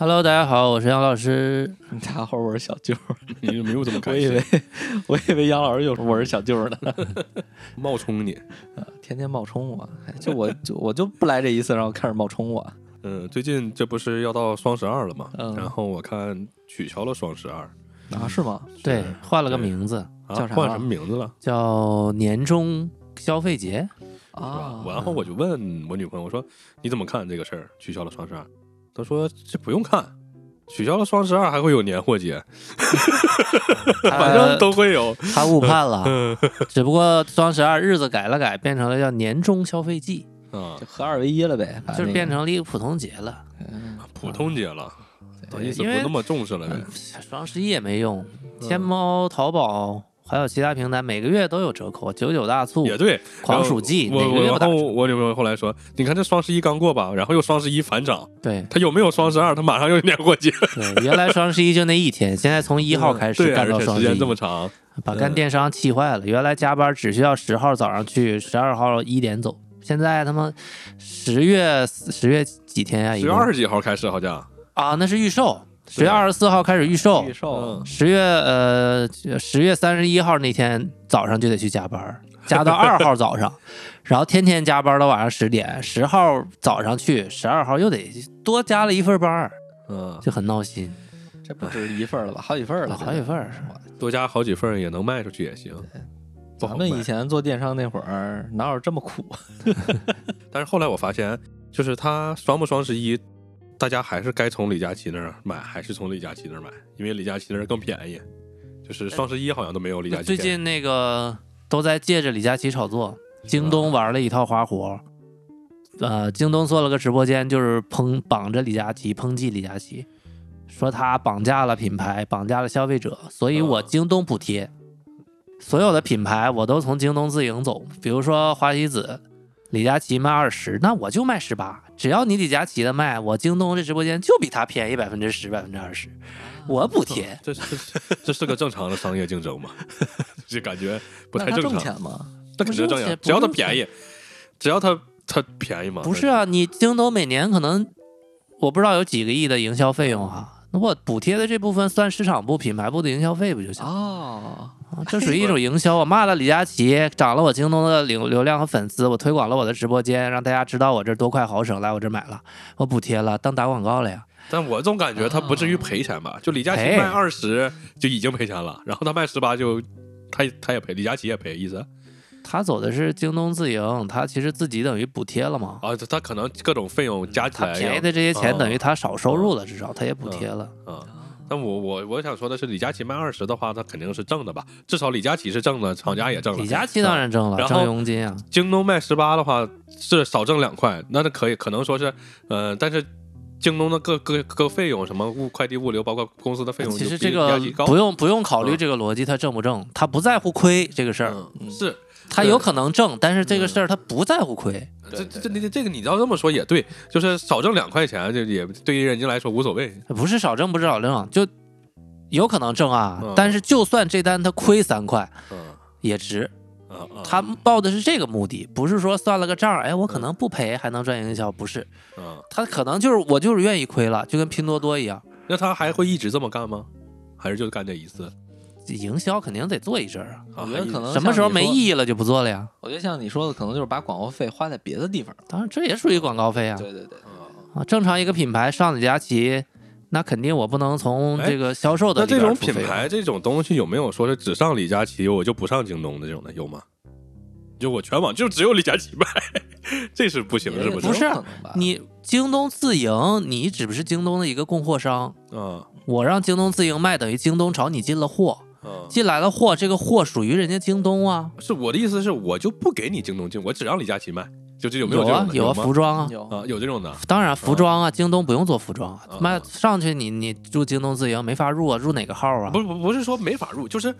Hello，大家好，我是杨老师。大家好，我是小舅。你没有这么开心我以为，我以为杨老师就说我是小舅呢，冒充你。天天冒充我，哎就我就我就不来这一次，然后开始冒充我。嗯，最近这不是要到双十二了吗？嗯然后我看取消了双十二，啊，是吗？对，换了个名字，啊叫啥换什么名字了？叫年终消费节。是吧啊，然后我就问我女朋友，我说你怎么看这个事儿？取消了双十二，她说这不用看，取消了双十二还会有年货节，反正都会有。他误判了，嗯只不过双十二日子改了改，变成了叫年终消费季，嗯就，合二为一了呗，就是变成了一个普通节了。嗯普通节了，对意思不那么重视了呗。双十一也没用，天猫、淘宝还有其他平台每个月都有折扣，九九大促、也对，狂暑季，我我然后？我女朋友后来说，你看这双十一刚过吧，然后又双十一反涨，对它有没有双十二？它马上又年货节，对，原来双十一就那一天，现在从一号开始，干到双十一时间这，么长，把干电商气坏了。原来加班只需要十号早上去，十二号一点走，现在他妈十月十月几天呀、十月二十几号开始好像，啊，那是预售，十月二十四号开始预售预，售。嗯，十月呃十月三十一号那天早上就得去加班，加到二号早上，然后天天加班到晚上十点，十号早上去，十二号又得多加了一份班儿，嗯，就很闹心，这不止一份了吧？好几份了，好几份儿。多加好几份儿也能卖出去也行。咱们以前做电商那会儿哪有这么苦？但是后来我发现，就是他双不双十一，大家还是该从李佳琦那儿买，还是从李佳琦那儿买，因为李佳琦那儿更便宜。就是双十一好像都没有李佳琦。最近那个都在借着李佳琦炒作，京东玩了一套花活，呃，京东做了个直播间，就是抨绑着李佳琦，抨击李佳琦，说他绑架了品牌，绑架了消费者，所以我嗯京东补贴，所有的品牌我都从京东自营走，比如说花西子。李佳琦卖二十，那我就卖十八。只要你李佳琦的卖，我京东这直播间就比他便宜百分之十、百分之二十，我补贴。这是这是个正常的商业竞争吗？这感觉不那他挣太正常。钱吗？那肯定挣钱，不挣钱只要他便宜，只要他他便宜嘛。不是啊，你京东每年可能我不知道有几个亿的营销费用啊，那我补贴的这部分算市场部、品牌部的营销费不就行？哦，啊这属于一种营销。我骂了李佳琦，涨了我京东的流流量和粉丝，我推广了我的直播间，让大家知道我这多快好省，来我这买了，我补贴了，当打广告了呀。但我总感觉他不至于赔钱吧？就李佳琦卖二十就已经赔钱了，然后他卖十八就他他也赔，李佳琦也赔，意思他走的是京东自营，他其实自己等于补贴了嘛。啊，他他可能各种费用加起来他便宜的这些钱啊等于他少收入了，至少他也补贴了。啊。但我我我想说的是，李佳琦卖二十的话，他肯定是挣的吧？至少李佳琦是挣的，厂家也挣了。李佳琦当然挣了，然后挣佣金啊。京东卖十八的话是少挣两块，那这可以可能说是，呃，但是京东的各各各费用，什么物快递物流，包括公司的费用，其实这个不用不用考虑嗯这个逻辑，他挣不挣，他不在乎亏这个事儿，嗯是他有可能挣，但是这个事儿他不在乎亏。这这这这这个你要这么说也对，就是少挣两块钱，这也对于人家来说无所谓。不是少挣不是少挣，就有可能挣啊。嗯但是就算这单他亏三块嗯也值，他报的是这个目的，不是说算了个账，哎，我可能不赔还能赚营销，不是，啊，他可能就是我就是愿意亏了，就跟拼多多一样，那他还会一直这么干吗？还是就干这一次？营销肯定得做一阵儿啊。我觉得可能什么时候没？意义了就不做了呀？我觉得像你说的，可能就是把广告费花在别的地方。当然这也属于广告费啊。对对对，啊，正常一个品牌上李佳琦，那肯定我不能从这个销售的那这种品牌这种东西有没有说是只上李佳琦，我就不上京东的这种的有吗？就我全网就只有李佳琦卖，这是不行是不是不是你京东自营，你只不是京东的一个供货商，嗯我让京东自营卖，等于京东找你进了货，啊！进来的货，这个货属于人家京东啊。是我的意思是，我就不给你京东进，我只让李佳琦卖，就这有没有有这种的？啊有啊，服装啊，有啊，有这种的。当然服装啊，京东不用做服装啊，啊妈上去你你入京东自营没法入啊，入哪个号啊？不不不是说没法入，就是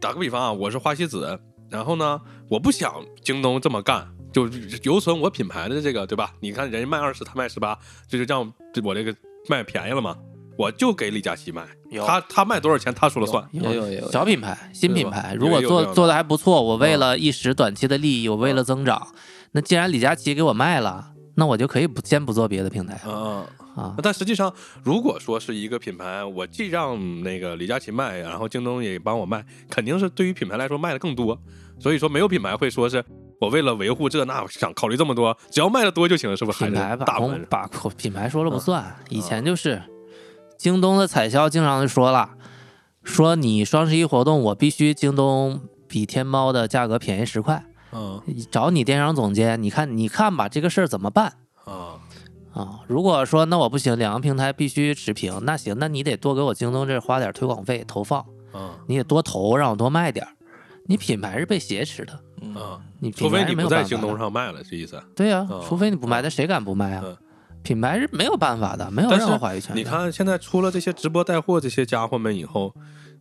打个比方啊，我是花西子，然后呢，我不想京东这么干，就有损我品牌的这个，对吧？你看人家卖二十，他卖十八，这就让我这个卖便宜了嘛。我就给李佳琦卖，他他卖多少钱他说了算。有有也有小品牌、新品牌，如果做做的还不错，我为嗯了一时短期的利益，我为了增长，那既然李佳琦给我卖了，那我就可以不先不做别的平台嗯嗯。啊。但实际上，如果说是一个品牌，我既让那个李佳琦卖，然后京东也帮我卖，肯定是对于品牌来说卖的更多。所以说，没有品牌会说是我为了维护这那想考虑这么多，只要卖的多就行了，是不是？还品牌把控把控品牌说了不嗯算，以前就是京东的采销经常就说了，说你双十一活动我必须京东比天猫的价格便宜十块，嗯找你电商总监，你看你看吧，这个事儿怎么办？啊啊，如果说那我不行，两个平台必须持平，那行，那你得多给我京东这花点推广费投放，嗯你得多投，让我多卖点儿。你品牌是被挟持的，嗯啊！你除非你不在京。东上卖了，这意思。对呀、哦除非你不卖，那谁敢不卖啊？嗯品牌是没有办法的，没有任何话语权。你看现在出了这些直播带货这些家伙们以后，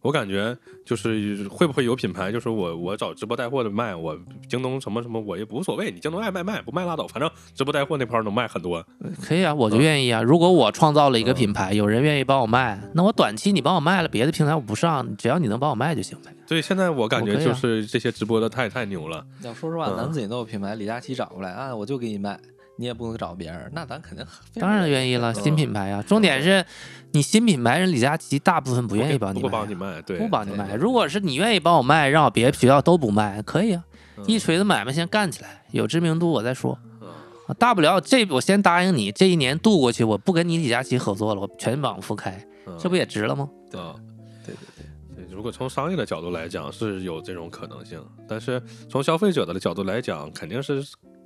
我感觉就是会不会有品牌，就是我我找直播带货的卖，我京东什么什么我也无所谓，你京东爱卖卖，不卖拉倒，反正直播带货那块儿能卖很多。可以啊，我就嗯愿意啊。如果我创造了一个品牌，有人愿意帮我卖，那我短期你帮我卖了，别的平台我不上，只要你能帮我卖就行呗。所以现在我感觉就是这些直播的太太牛了。要说实话，嗯咱自己都有品牌，李佳琦找过来啊，我就给你卖，你也不能找别人，那咱肯定当然愿意了，新品牌啊。重点是你新品牌人李佳琦大部分不愿意帮你不卖啊，帮你卖，对，不帮你卖。如果是你愿意帮我卖，让我别的学校都不卖，可以啊。嗯一锤子买卖先干起来，有知名度我再说。嗯啊大不了这我先答应你，这一年度过去，我不跟你李佳琦合作了，我全网复开，嗯这不也值了吗？啊。对对对，对如果从商业的角度来讲是有这种可能性，但是从消费者的角度来讲，肯定是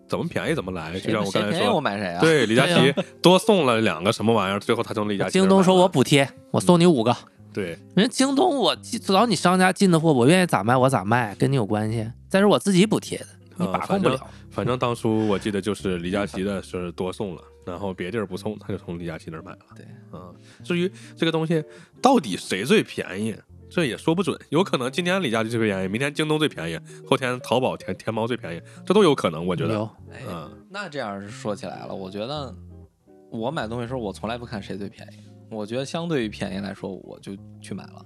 怎么便宜怎么来。就像我刚才谁便宜我说，买谁啊？对李佳琦多送了两个什么玩意儿，最后他从李佳琦京东说我补贴，我送你五个。对人家京东我只要你商家进的货，我愿意咋卖我咋卖，跟你有关系。再说我自己补贴的，你啊把控不了。反正当初我记得就是李佳琦的是多送了，然后别地儿不送，他就从李佳琦那儿买了。对，嗯，至于这个东西到底谁最便宜，这也说不准，有可能今天李佳琦最便宜，明天京东最便宜，后天淘宝、天天猫最便宜，这都有可能。我觉得，嗯那这样说起来了，我觉得我买东西的时候，我从来不看谁最便宜，我觉得相对于便宜来说，我就去买了，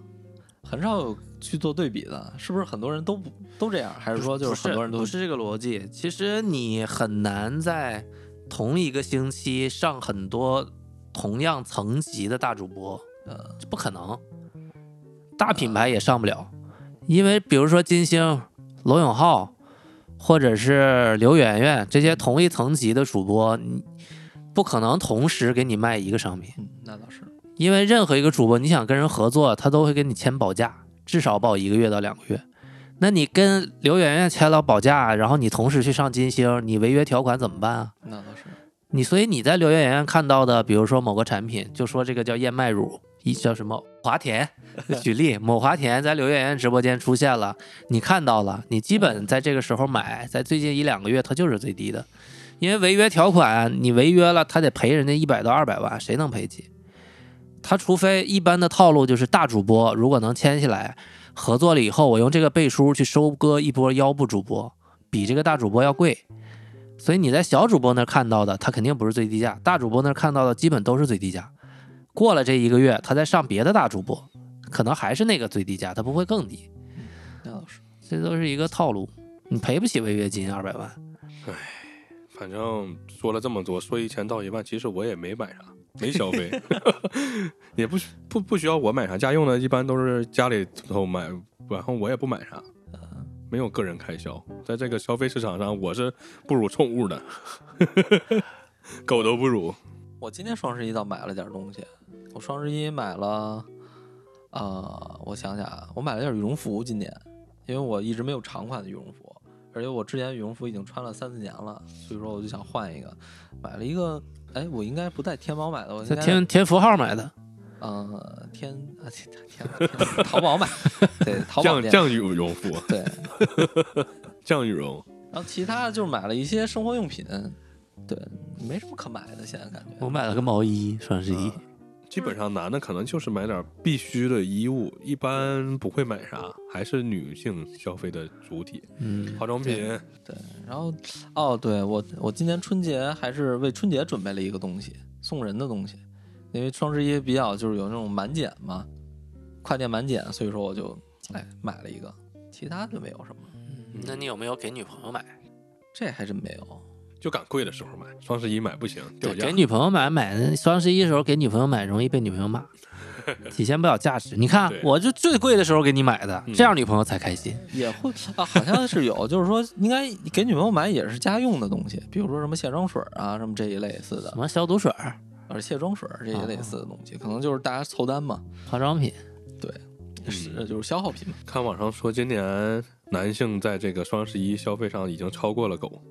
很少有去做对比的，是不是？很多人都不都这样，还是说就是很多人都不是这个逻辑。其实你很难在同一个星期上很多同样层级的大主播，呃这不可能。大品牌也上不了，因为比如说金星、罗永浩，或者是刘媛媛这些同一层级的主播，你不可能同时给你卖一个商品。嗯，那倒是，因为任何一个主播，你想跟人合作，他都会跟你签保价，至少保一个月到两个月。那你跟刘媛媛签了保价，然后你同时去上金星，你违约条款怎么办啊？那倒是，你所以你在刘媛媛看到的，比如说某个产品，就说这个叫燕麦乳，一叫什么华田，举例某华田在刘媛媛直播间出现了，你看到了，你基本在这个时候买，在最近一两个月它就是最低的，因为违约条款你违约了，他得赔人家一百到二百万，谁能赔起？他除非一般的套路就是大主播如果能签下来合作了以后，我用这个背书去收割一波腰部主播，比这个大主播要贵。所以你在小主播那看到的，他肯定不是最低价；大主播那看到的，基本都是最低价。过了这一个月，他再上别的大主播，可能还是那个最低价，他不会更低。那倒是，这都是一个套路，你赔不起违约金二百万。反正说了这么多，说一千道一万，其实我也没买啥，没消费，也不需不不需要我买啥，家用的一般都是家里头买，然后我也不买啥，没有个人开销，在这个消费市场上，我是不如宠物的，狗都不如。我今天双十一倒买了点东西，我双十一买了，呃，我想想啊，我买了件羽绒服，今年，因为我一直没有长款的羽绒服，而且我之前羽绒服已经穿了三四年了，所以说我就想换一个，买了一个，哎，我应该不在天猫买的，我应在天天福号买的，呃天啊天天天淘宝买，对，淘宝店，酱酱羽绒服，对，降羽绒，然后其他就是买了一些生活用品，对，没什么可买的，现在感觉。我买了个毛衣，双十一。基本上男的可能就是买点必须的衣物，一般不会买啥，还是女性消费的主体，嗯，化妆品。对，然后哦，对我我今年春节还是为春节准备了一个东西，送人的东西，因为双十一比较就是有那种满减嘛，跨店满减，所以说我就哎买了一个，其他就没有什么，那你有没有给女朋友买？这还真没有。就赶贵的时候买，双十一买不行，掉对，价给。女朋友买买，双十一的时候给女朋友买容易被女朋友骂，体现不了价值。你看，我就最贵的时候给你买的，嗯这样女朋友才开心。也会啊，好像是有，就是说应该给女朋友买也是家用的东西，比如说什么卸妆水啊，什么这一类似的什，么消毒水儿、呃，卸妆水这些类似的东西，可能就是大家凑单嘛，化妆品，对是就是消耗品嘛。看网上说，今年男性在这个双十一消费上已经超过了狗，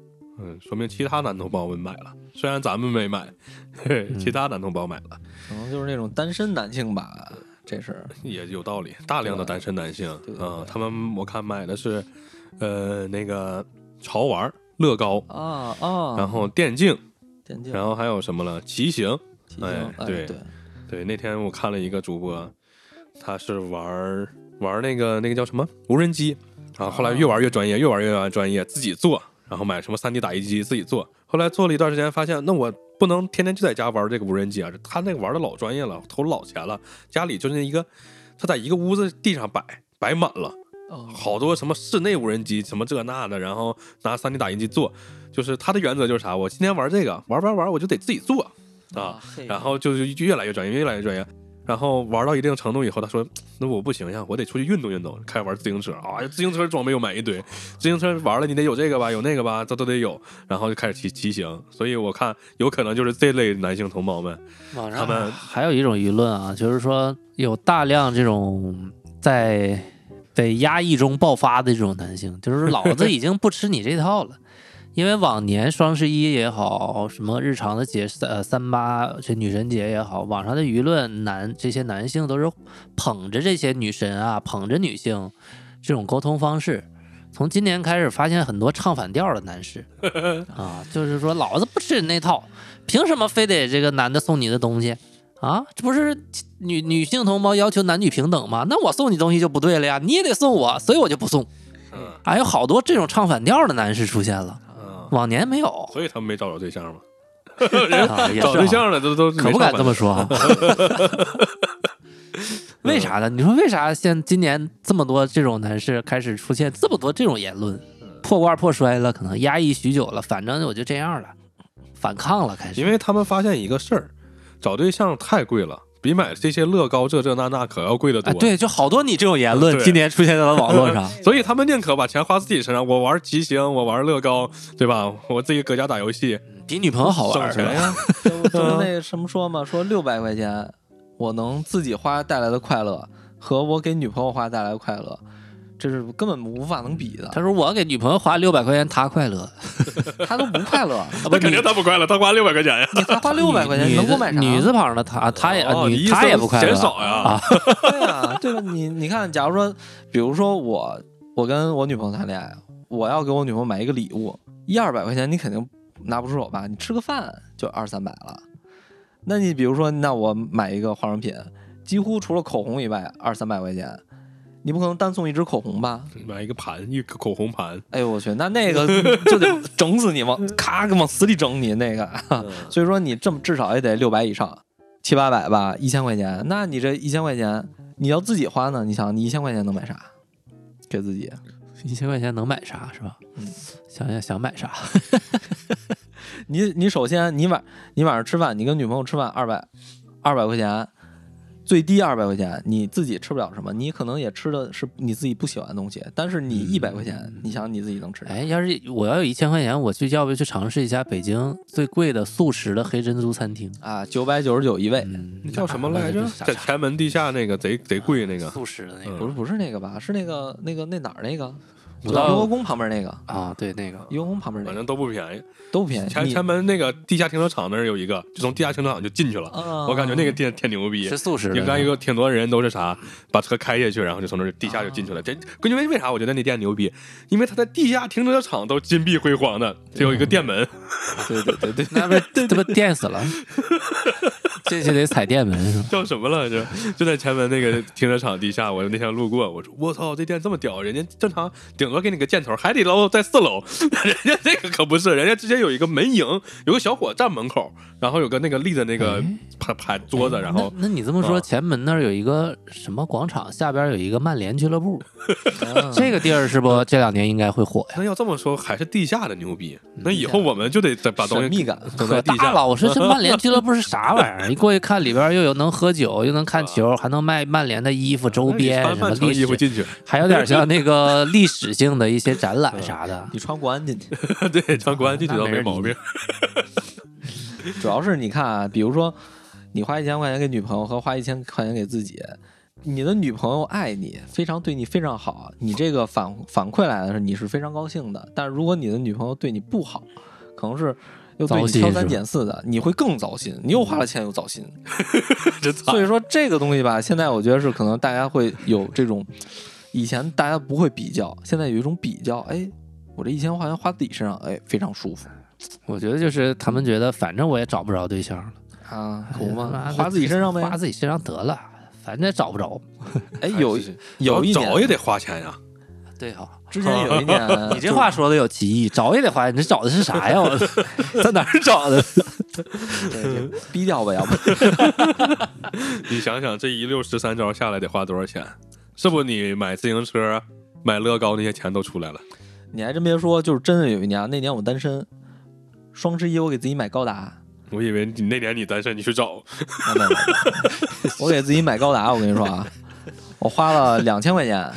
嗯，说明其他男同胞们买了，虽然咱们没买，嘿嗯其他男同胞买了，可能就是那种单身男性吧，这是也有道理。大量的单身男性对对对，啊他们我看买的是，呃，那个潮玩儿、乐高，啊啊，然后电竞，电竞，然后还有什么了？骑行。骑行哎对哎对，对，那天我看了一个主播，他是玩儿玩儿那个那个叫什么无人机啊，后来越玩越专业，越玩越专业，自己做，然后买什么 3D 打印机自己做。后来做了一段时间，发现那我不能天天就在家玩这个无人机啊，他那个玩的老专业了，投老钱了，家里就是一个他在一个屋子地上摆摆满了。哦好多什么室内无人机，什么这那的，然后拿 3D 打印机做，就是他的原则就是啥？我今天玩这个，玩玩玩，我就得自己做啊。然后就是越来越专业，越来越专业。然后玩到一定程度以后，他说：“那我不行呀，我得出去运动运动。”开始玩自行车啊，自行车装备又买一堆，自行车玩了你得有这个吧，有那个吧，这都得有。然后就开始骑骑行。所以我看有可能就是这类男性同胞们，网他们还有一种舆论啊，就是说有大量这种在被压抑中爆发的这种男性，就是老子已经不吃你这套了。因为往年双十一也好，什么日常的节呃三八这女神节也好，网上的舆论男这些男性都是捧着这些女神啊，捧着女性这种沟通方式。从今年开始，发现很多唱反调的男士 啊，就是说老子不吃你那套，凭什么非得这个男的送你的东西啊？这不是女女性同胞要求男女平等吗？那我送你东西就不对了呀，你也得送我，所以我就不送。嗯还有好多这种唱反调的男士出现了，嗯，往年没有所以他们没找着对象嘛。找对象了都都可不敢这么说啊。为啥呢？你说为啥现今年这么多这种男士开始出现这么多这种言论？破罐破摔了，可能压抑许久了，反正我就这样了，反抗了，开始。因为他们发现一个事儿，找对象太贵了，比买这些乐高这这那那可要贵得多。啊，对，就好多你这种言论今年出现在了网络上。所以他们宁可把钱花自己身上。我玩骑行，我玩乐高，对吧？我自己搁家打游戏，比女朋友好玩儿，省钱呀。就是那什么说嘛，说六百块钱我能自己花带来的快乐和我给女朋友花带来的快乐，这是根本无法能比的。他说我给女朋友花六百块钱，她快乐，她都不快乐，那肯定他不快乐，他花六百块钱呀。你才花六百块钱，你能给我买啥？女字旁的她，她也女她也不快乐嫌少呀啊。对呀，对吧？你你看，假如说，比如说我我跟我女朋友谈恋爱，我要给我女朋友买一个礼物，一二百块钱你肯定拿不出手吧？你吃个饭就二三百了。那你比如说，那我买一个化妆品，几乎除了口红以外，二三百块钱，你不可能单送一支口红吧？买一个盘，一个口红盘，哎呦我去，那那个 就得整死你，往 咔往死里整你那个。所以说你这么至少也得六百以上，七八百吧，一千块钱。那你这一千块钱，你要自己花呢？你想，你一千块钱能买啥？给自己，一千块钱能买啥是吧？嗯想想想买啥？你你首先你晚你晚上吃饭，你跟女朋友吃饭二百二百块钱，最低二百块钱，你自己吃不了什么，你可能也吃的是你自己不喜欢的东西，但是你一百块钱，你想你自己能吃啥？哎，要是我要有一千块钱，我去要不要去尝试一下北京最贵的素食的黑珍珠餐厅？啊，九百九十九一位，叫什么来着？啥在前门地下那个贼贼贵那个，素食的那个嗯不是不是那个吧？是那个那个那哪儿那个？雍和宫旁边那个，啊，对那个雍和宫旁边那个反正都不便宜。都不便宜。前前门那个地下停车场那儿有一个，就从地下停车场就进去了。啊我感觉那个店挺牛逼是。素食的，应该一个挺多人都是啥，把车开下去，然后就从那地下就进去了。这关键为为啥我觉得那店牛逼？因为他在地下停车场都金碧辉煌的，只有一个店门。对对对对，那不这不电死了，进去得踩电门？叫什么了？就？就在前门那个停车场地下，我那天路过，我说我操，这店这么屌！人家正常顶多给你个箭头，海底捞在四楼，人家这个可不是，人家直接有一个门迎，有个小伙站门口，然后有个那个立的那个牌牌桌子，然后那那你这么说，啊前门那儿有一个什么广场，下边有一个曼联俱乐部，啊这个地儿是不这两年应该会火呀？那要这么说，还是地下的牛逼。那以后我们就得再把东西神秘感。可整在地下。大了！我说这曼联俱乐部是啥玩意儿？一过去看里边又有能喝酒，又能看球，还能卖曼联的衣服周边，什么穿衣服进去，还有点像那个历史性的一些展览啥的。你穿国安进去，对，穿国安进去倒没毛病。主要是你看啊，比如说你花一千块钱给女朋友和花一千块钱给自己，你的女朋友爱你，非常对你非常好，你这个反反馈来的是你是非常高兴的。但是如果你的女朋友对你不好，可能是又对你挑三拣四的，你会更糟心。你又花了钱又糟心。所以说这个东西吧，现在我觉得是可能大家会有这种，以前大家不会比较，现在有一种比较，哎，我这一千块钱花自己身上，哎，非常舒服我觉得就是他们觉得，反正我也找不着对象了，啊，可不吗？花自己身上呗。花自己身上得了，反正也找不着。哎，有 有一找也得花钱呀。对哈，之前有一年，你这话说的有歧义，找也得花钱，你这找的是啥呀？我 在哪儿找的？对逼掉吧，要不你想想，这一溜十三招下来得花多少钱？是不是？你买自行车、买乐高那些钱都出来了。你还真别说，就是真的有一年，那年我单身，双十一我给自己买高达，我以为你那年你单身，你去找。没有没有没有 我给自己买高达，我跟你说啊，我花了两千块钱，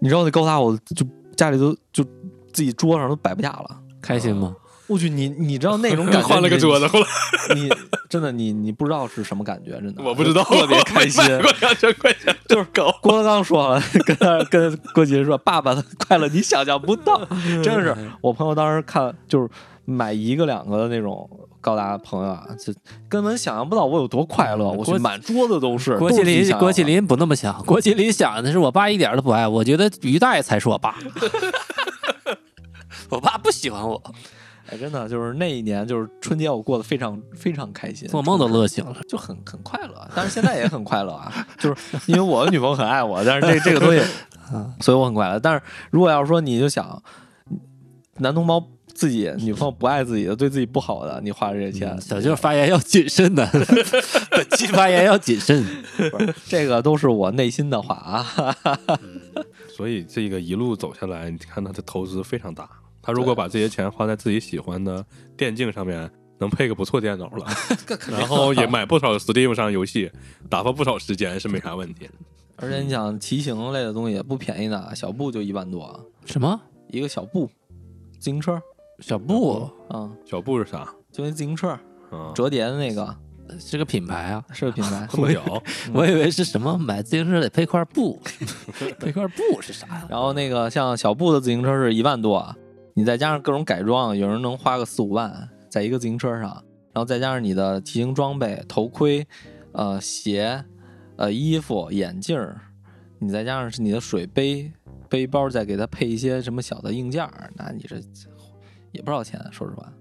你知道那高达我就家里都就自己桌上都摆不下了。开心吗？我去，你你知道那种感觉？换了个桌子，后来你，真的你你不知道是什么感觉，真的，我不知道，特别开心。买过两千块钱，就是狗。郭德纲说了，跟他跟郭麒麟说：“爸爸的快乐你想象不到。”真的是，我朋友当时看就是买一个两个的那种高达，朋友啊，就根本想象不到我有多快乐。我去满桌子都是。郭麒麟，郭麒麟不那么想，郭麒麟想的是我爸一点都不爱，我觉得于大爷才是我爸。我爸不喜欢我，哎，真的就是那一年，就是春节我过得非常非常开心，做梦都乐醒了。就很很快乐。但是现在也很快乐啊，就是因为我的女朋友很爱我，但是这这个东西，所以我很快乐。但是如果要是说你就想男同胞自己女朋友不爱自己的，对自己不好的，你花这些钱，小舅发言要谨慎的，本期发言要谨慎。这个都是我内心的话啊。所以这个一路走下来，你看他的投资非常大。他如果把这些钱花在自己喜欢的电竞上面，能配个不错电脑了，然后也买不少 Steam 上游戏，打发不少时间是没啥问题。而且你想骑行类的东西也不便宜呢，小布就一万多，什么一个小布自行车，小布啊、小布是啥？就那自行车啊，折叠的那个，是个品牌啊？是个品牌。这么屌，我以为是什么买自行车得配块布，配块布是啥呀？然后那个像小布的自行车是一万多，啊你再加上各种改装，有人能花个四五万在一个自行车上，然后再加上你的骑行装备、头盔、呃鞋、呃衣服、眼镜儿，你再加上是你的水杯、背包，再给它配一些什么小的硬件儿，那你这也不少钱，说实话。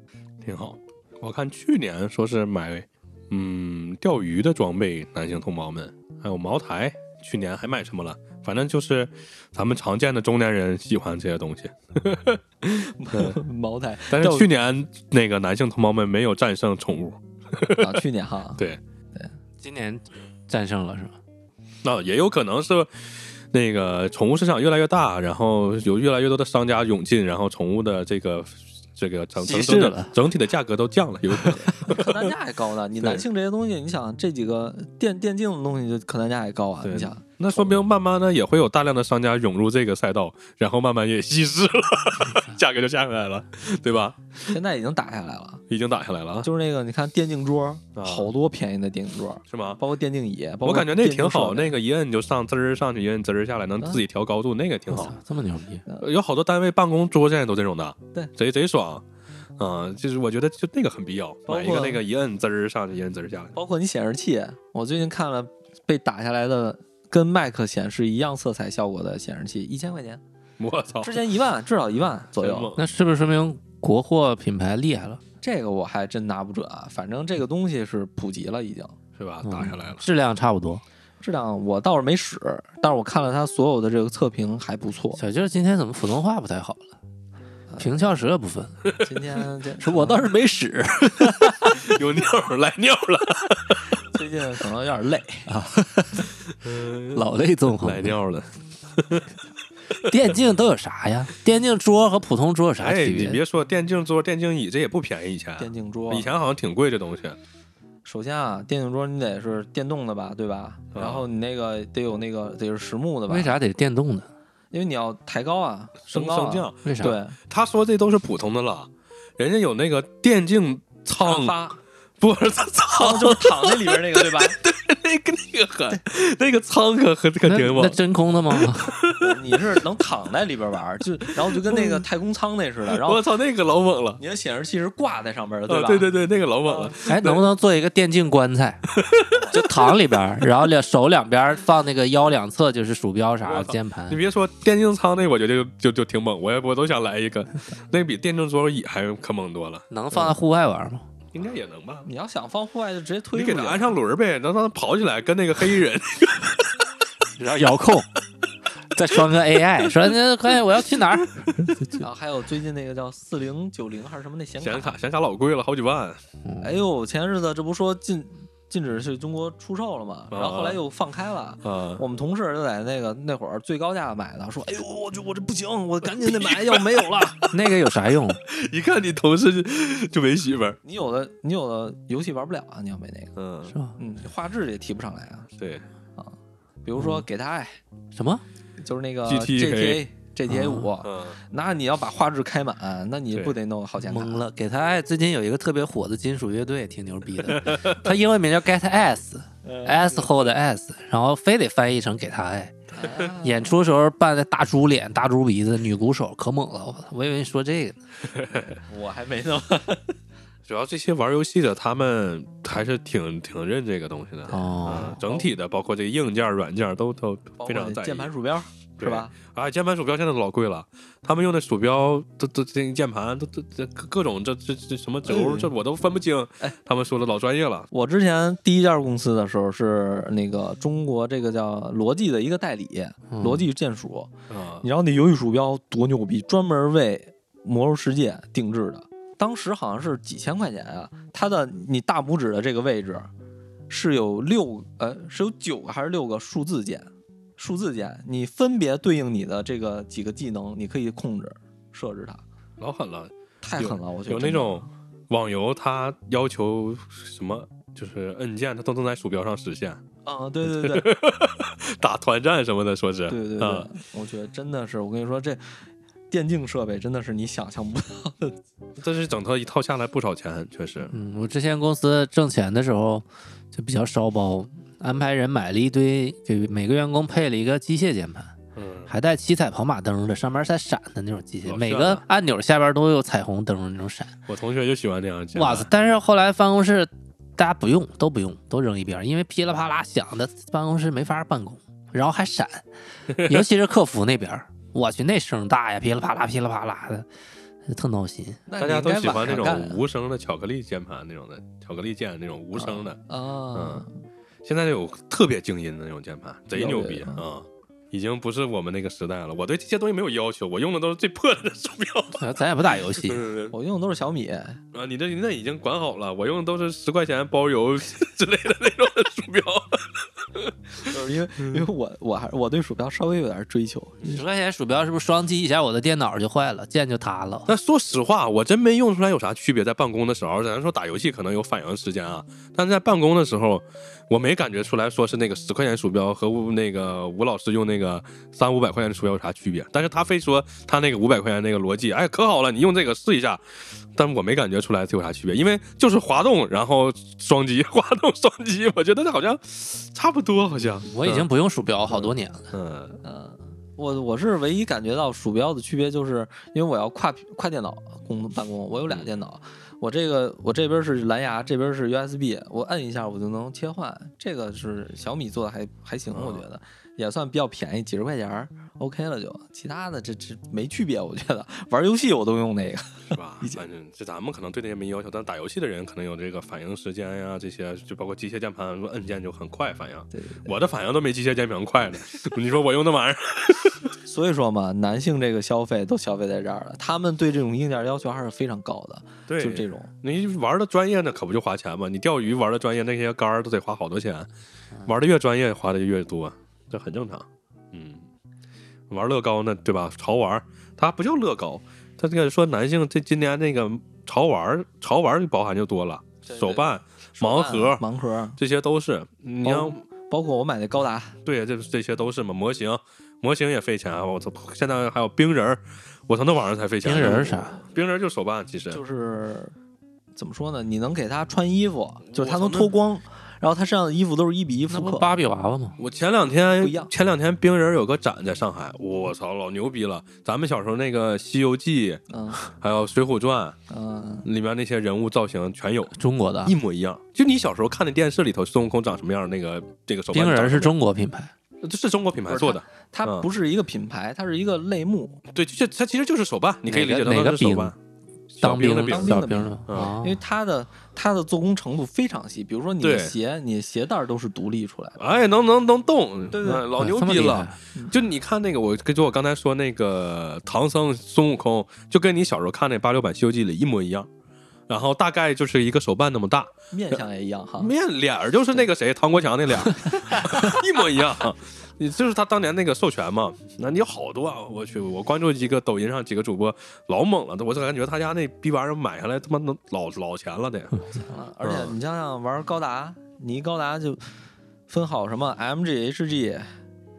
挺好。我看去年说是买，嗯，钓鱼的装备，男性同胞们，还有茅台，去年还买什么了？反正就是咱们常见的中年人喜欢这些东西。茅台，但是去年那个男性同胞们没有战胜宠物，啊，去年哈，对对，今年战胜了是吧？那也有可能是那个宠物市场越来越大，然后有越来越多的商家涌进，然后宠物的这个这个整整整整体的价格都降了，有可能。客单价还高呢。你男性这些东西，你想这几个电电竞的东西，就客单价还高啊。对你想，那说明慢慢的也会有大量的商家涌入这个赛道，然后慢慢也稀释了，价格就下来了，对吧？现在已经打下来了。已经打下来了啊，就是那个，你看电竞桌，啊好多便宜的电竞桌，是吗？包括电竞椅，包括我感觉那挺好，那个一摁就上滋儿上去，一摁滋儿下来，能自己调高度，那个挺好操。这么牛逼，呃有好多单位办公桌现在都这种的，对，贼贼爽。啊，就是我觉得就那个很必要，包括买一个那个一摁滋儿上去，一摁滋儿下来。包括你显示器，我最近看了被打下来的跟 Mac 显示一样色彩效果的显示器，一千块钱，我操！之前一万，至少一万左右。那是不是说明国货品牌厉害了？这个我还真拿不准啊，反正这个东西是普及了，已经是吧？嗯打下来了。质量差不多。质量我倒是没使，但是我看了它所有的这个测评还不错。小舅今天怎么普通话不太好了？平翘舌部分，今天这 我倒是没使，有尿来尿了，最近可能有点累 啊，老泪纵横。来尿了。电竞都有啥呀？电竞桌和普通桌有啥哎，区别？你别说电竞桌、电竞椅，这也不便宜，以前电竞桌以前好像挺贵这东西。首先啊，电竞桌你得是电动的吧，对吧？啊然后你那个得有那个得是实木的吧？为？啥得是电动的？因为你要抬高啊，升高啊升降，为啥？对，他说这都是普通的了，人家有那个电竞舱，发不是舱，就是躺在里边那个，对吧？对那个那个很，那个仓可可可那挺猛那。真空的吗？你是能躺在里边玩，就然后就跟那个太空舱那似的，然后我操，那个老猛了！你的显示器是挂在上边的，对啊，吧？对对对，那个老猛了。哎，能不能做一个电竞棺材？就躺里边，然后两手两边放那个腰两侧就是鼠标啥我操键盘你。别说电竞舱那，我觉得就就就挺猛，我也我都想来一个，那个比电竞桌椅还可猛多了，能放在户外玩吗？应该也能吧？你要想放户外就直接推你给他安上轮儿呗，能让它跑起来，跟那个黑衣人 然后遥控，再装个 AI，说那快，我要去哪儿？然后还有最近那个叫四零九零还是什么那显卡显卡，显卡老贵了，好几万。哎呦，前日子这不说禁禁止去中国出售了嘛，然后后来又放开了。啊，我们同事就在那个那会儿最高价买的，说：“哎呦，我这我这不行，我赶紧得买，要没有了。那个有啥用？一看你同事就就没媳妇儿。你有的你有的游戏玩不了啊，你要没那个，嗯，是吧？嗯，画质也提不上来啊。对啊，比如说给他爱，什么？就是那个 GTA GTA GTA 五，嗯，那你要把画质开满，那你不得弄好显卡？懵了。给他爱最近有一个特别火的金属乐队，挺牛逼的。他英文名叫 Get S，S 后的 S，然后非得翻译成给他爱。哎演出时候扮的大猪脸、大猪鼻子，女鼓手可猛了。我操我以为你说这个呢。我还没弄。主要这些玩游戏的，他们还是挺挺认这个东西的。哦嗯，整体的，包括这个硬件、软件都都非常在意。键盘鼠标是吧？啊，键盘鼠标现在都老贵了，他们用的鼠标都都这个键盘都都这各各种这这这什么轴，嗯这我都分不清。哎，他们说的老专业了。我之前第一家公司的时候是那个中国这个叫罗技的一个代理，嗯罗技键鼠。啊你知道那游戏鼠标多牛逼，专门为《魔兽世界》定制的，当时好像是几千块钱啊。它的你大拇指的这个位置是有六呃是有九个还是六个数字键，数字键你分别对应你的这个几个技能，你可以控制设置它，老狠了，太狠了，我觉得有那种网游，它要求什么，就是按键它都能在鼠标上实现，啊，对对对。打团战什么的，说是。对对对，啊我觉得真的是，我跟你说，这电竞设备真的是你想象不到的。这是整套一套下来不少钱，确实。嗯，我之前公司挣钱的时候就比较烧包，安排人买了一堆，给每个员工配了一个机械键盘，嗯，还带七彩跑马灯的，上面带闪的那种机械，每个按钮下边都有彩虹灯那种闪。我同学就喜欢这样键。哇塞！但是后来办公室大家不用，都不用，都扔一边，因为噼里啪啦响的，办公室没法办公，然后还闪，尤其是客服那边，我去那声大呀，噼里啪啦噼里啪啦的，特闹心。大家都喜欢那种无声的巧克力键盘那种的，巧克力键那种无声的。啊，现在有特别静音的那种键盘，贼牛逼有啊！已经不是我们那个时代了。我对这些东西没有要求，我用的都是最破的鼠标。咱也不打游戏，嗯我用的都是小米，啊，你这你那已经管好了，我用的都是十块钱包邮 之类的那种鼠标。就是因为因为我我还我对鼠标稍微有点追求，十块钱鼠标是不是双击一下我的电脑就坏了，键就塌了？那说实话，我真没用出来有啥区别。在办公的时候，咱说打游戏可能有反应时间啊，但是在办公的时候，我没感觉出来说是那个十块钱鼠标和吴那个吴老师用那个三五百块钱的鼠标有啥区别。但是他非说他那个五百块钱那个逻辑，哎，可好了，你用这个试一下。但我没感觉出来有啥区别，因为就是滑动，然后双击，滑动双击，我觉得这好像差不多，好像。我已经不用鼠标好多年了。嗯嗯，我我是唯一感觉到鼠标的区别，就是因为我要跨跨电脑工办公，我有俩电脑，我这个我这边是蓝牙，这边是 USB，我摁一下我就能切换，这个是小米做的还还行，我觉得也算比较便宜，几十块钱儿 OK 了就，其他的这这没区别，我觉得玩游戏我都用那个，是吧？反正就咱们可能对这些没要求，但打游戏的人可能有这个反应时间呀，这些就包括机械键盘按键就很快反应。对对我的反应都没机械键盘快呢，你说我用那玩意儿？所以说嘛，男性这个消费都消费在这儿了，他们对这种硬件要求还是非常高的，对，就这种。你玩的专业那可不就花钱吗？你钓鱼玩的专业，那些杆儿都得花好多钱，玩的越专业花的越多，这很正常。嗯，玩乐高呢，对吧？潮玩，它不叫乐高，它这个说男性这今年那个潮玩，潮玩就包含就多了，对手办、手办盲盒盲盒，这些都是。你包像包括我买的高达，对，这这些都是嘛，模型，模型也费钱啊！我操，现在还有冰人儿，我操，那玩意儿才费钱。冰人儿啥？冰人就是手办，其实就是怎么说呢？你能给他穿衣服，就是他能脱光，然后他身上的衣服都是一比一复刻。那不芭比娃娃吗？我前两天不一样前两天冰人有个展在上海，我操，老牛逼了！咱们小时候那个《西游记》嗯还有《水浒传嗯》里面那些人物造型全有，中国的一模一样。就你小时候看的电视里头孙悟空长什么样，那个这个手办冰人是中国品牌，这是中国品牌做的。它嗯不是一个品牌，它是一个类目。对，这它其实就是手办，你可以理解成哪个手办。小当兵兵的兵当兵的兵因为它的它的做工程度非常细，比如说你的鞋，你的鞋带都是独立出来的。哎，能能能动，对对嗯老牛逼了。就你看那个，我跟就我刚才说那个唐僧孙悟空，就跟你小时候看那八六版《西游记》里一模一样。然后大概就是一个手办那么大，面相也一样哈。面脸儿就是那个谁唐国强那脸儿，一模一样。你就是他当年那个授权嘛，那你有好多啊！我去，我关注几个抖音上几个主播老猛了，我就感觉他家那逼玩意儿买下来他妈能老老钱了得。啊而且你想想玩高达，你一高达就分好什么 MG、HG，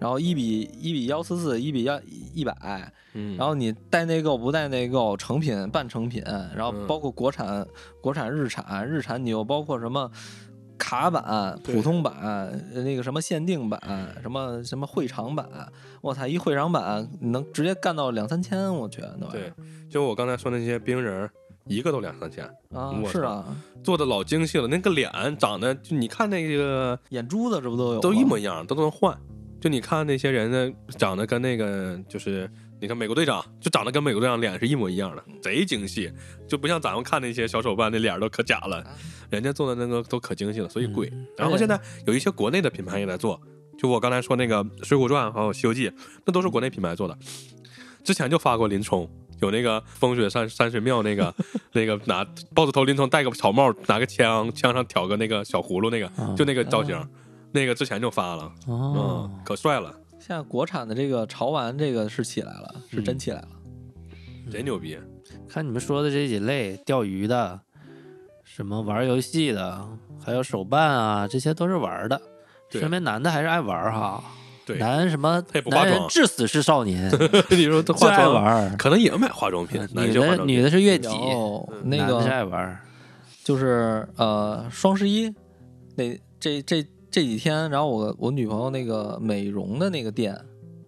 然后一比一比幺四四，一比幺一百，嗯，然后你带内购不带内购，成品半成品，然后嗯包括国产、国产日产，日产你又包括什么卡版、普通版、呃那个什么限定版、什么什么会场版，我操，一会场版能直接干到两三千，我觉得那玩意对，就我刚才说那些冰人儿，一个都两三千，啊是啊，做的老精细了。那个脸长得，就你看那个眼珠子这不都有？都一模一样，都能换。就你看那些人呢，长得跟那个就是，你看美国队长，就长得跟美国队长脸是一模一样的，贼精细，就不像咱们看那些小手办那脸都可假了，人家做的那个都可精细了，所以贵。然后现在有一些国内的品牌也在做，就我刚才说那个《水浒传》还有《西游记》，那都是国内品牌做的。之前就发过林冲，有那个风雪山山水庙那个 那个拿豹子头林冲戴个草帽，拿个枪，枪上挑个那个小葫芦，那个啊就那个造型啊，那个之前就发了，哦嗯，，可帅了，现在国产的这个潮玩这个是起来了，是真嗯起来了。贼牛逼。看你们说的这几类，钓鱼的，什么玩游戏的，还有手办啊，这些都是玩的。对说明男的还是爱玩哈，对，男什么他也不化男人妆至死是少年，你说他最爱化妆，玩。可能也买化妆品，男女性化妆品的女的是月季，有那男的是个爱玩。就是呃双十一那这这这几天，然后我我女朋友那个美容的那个店，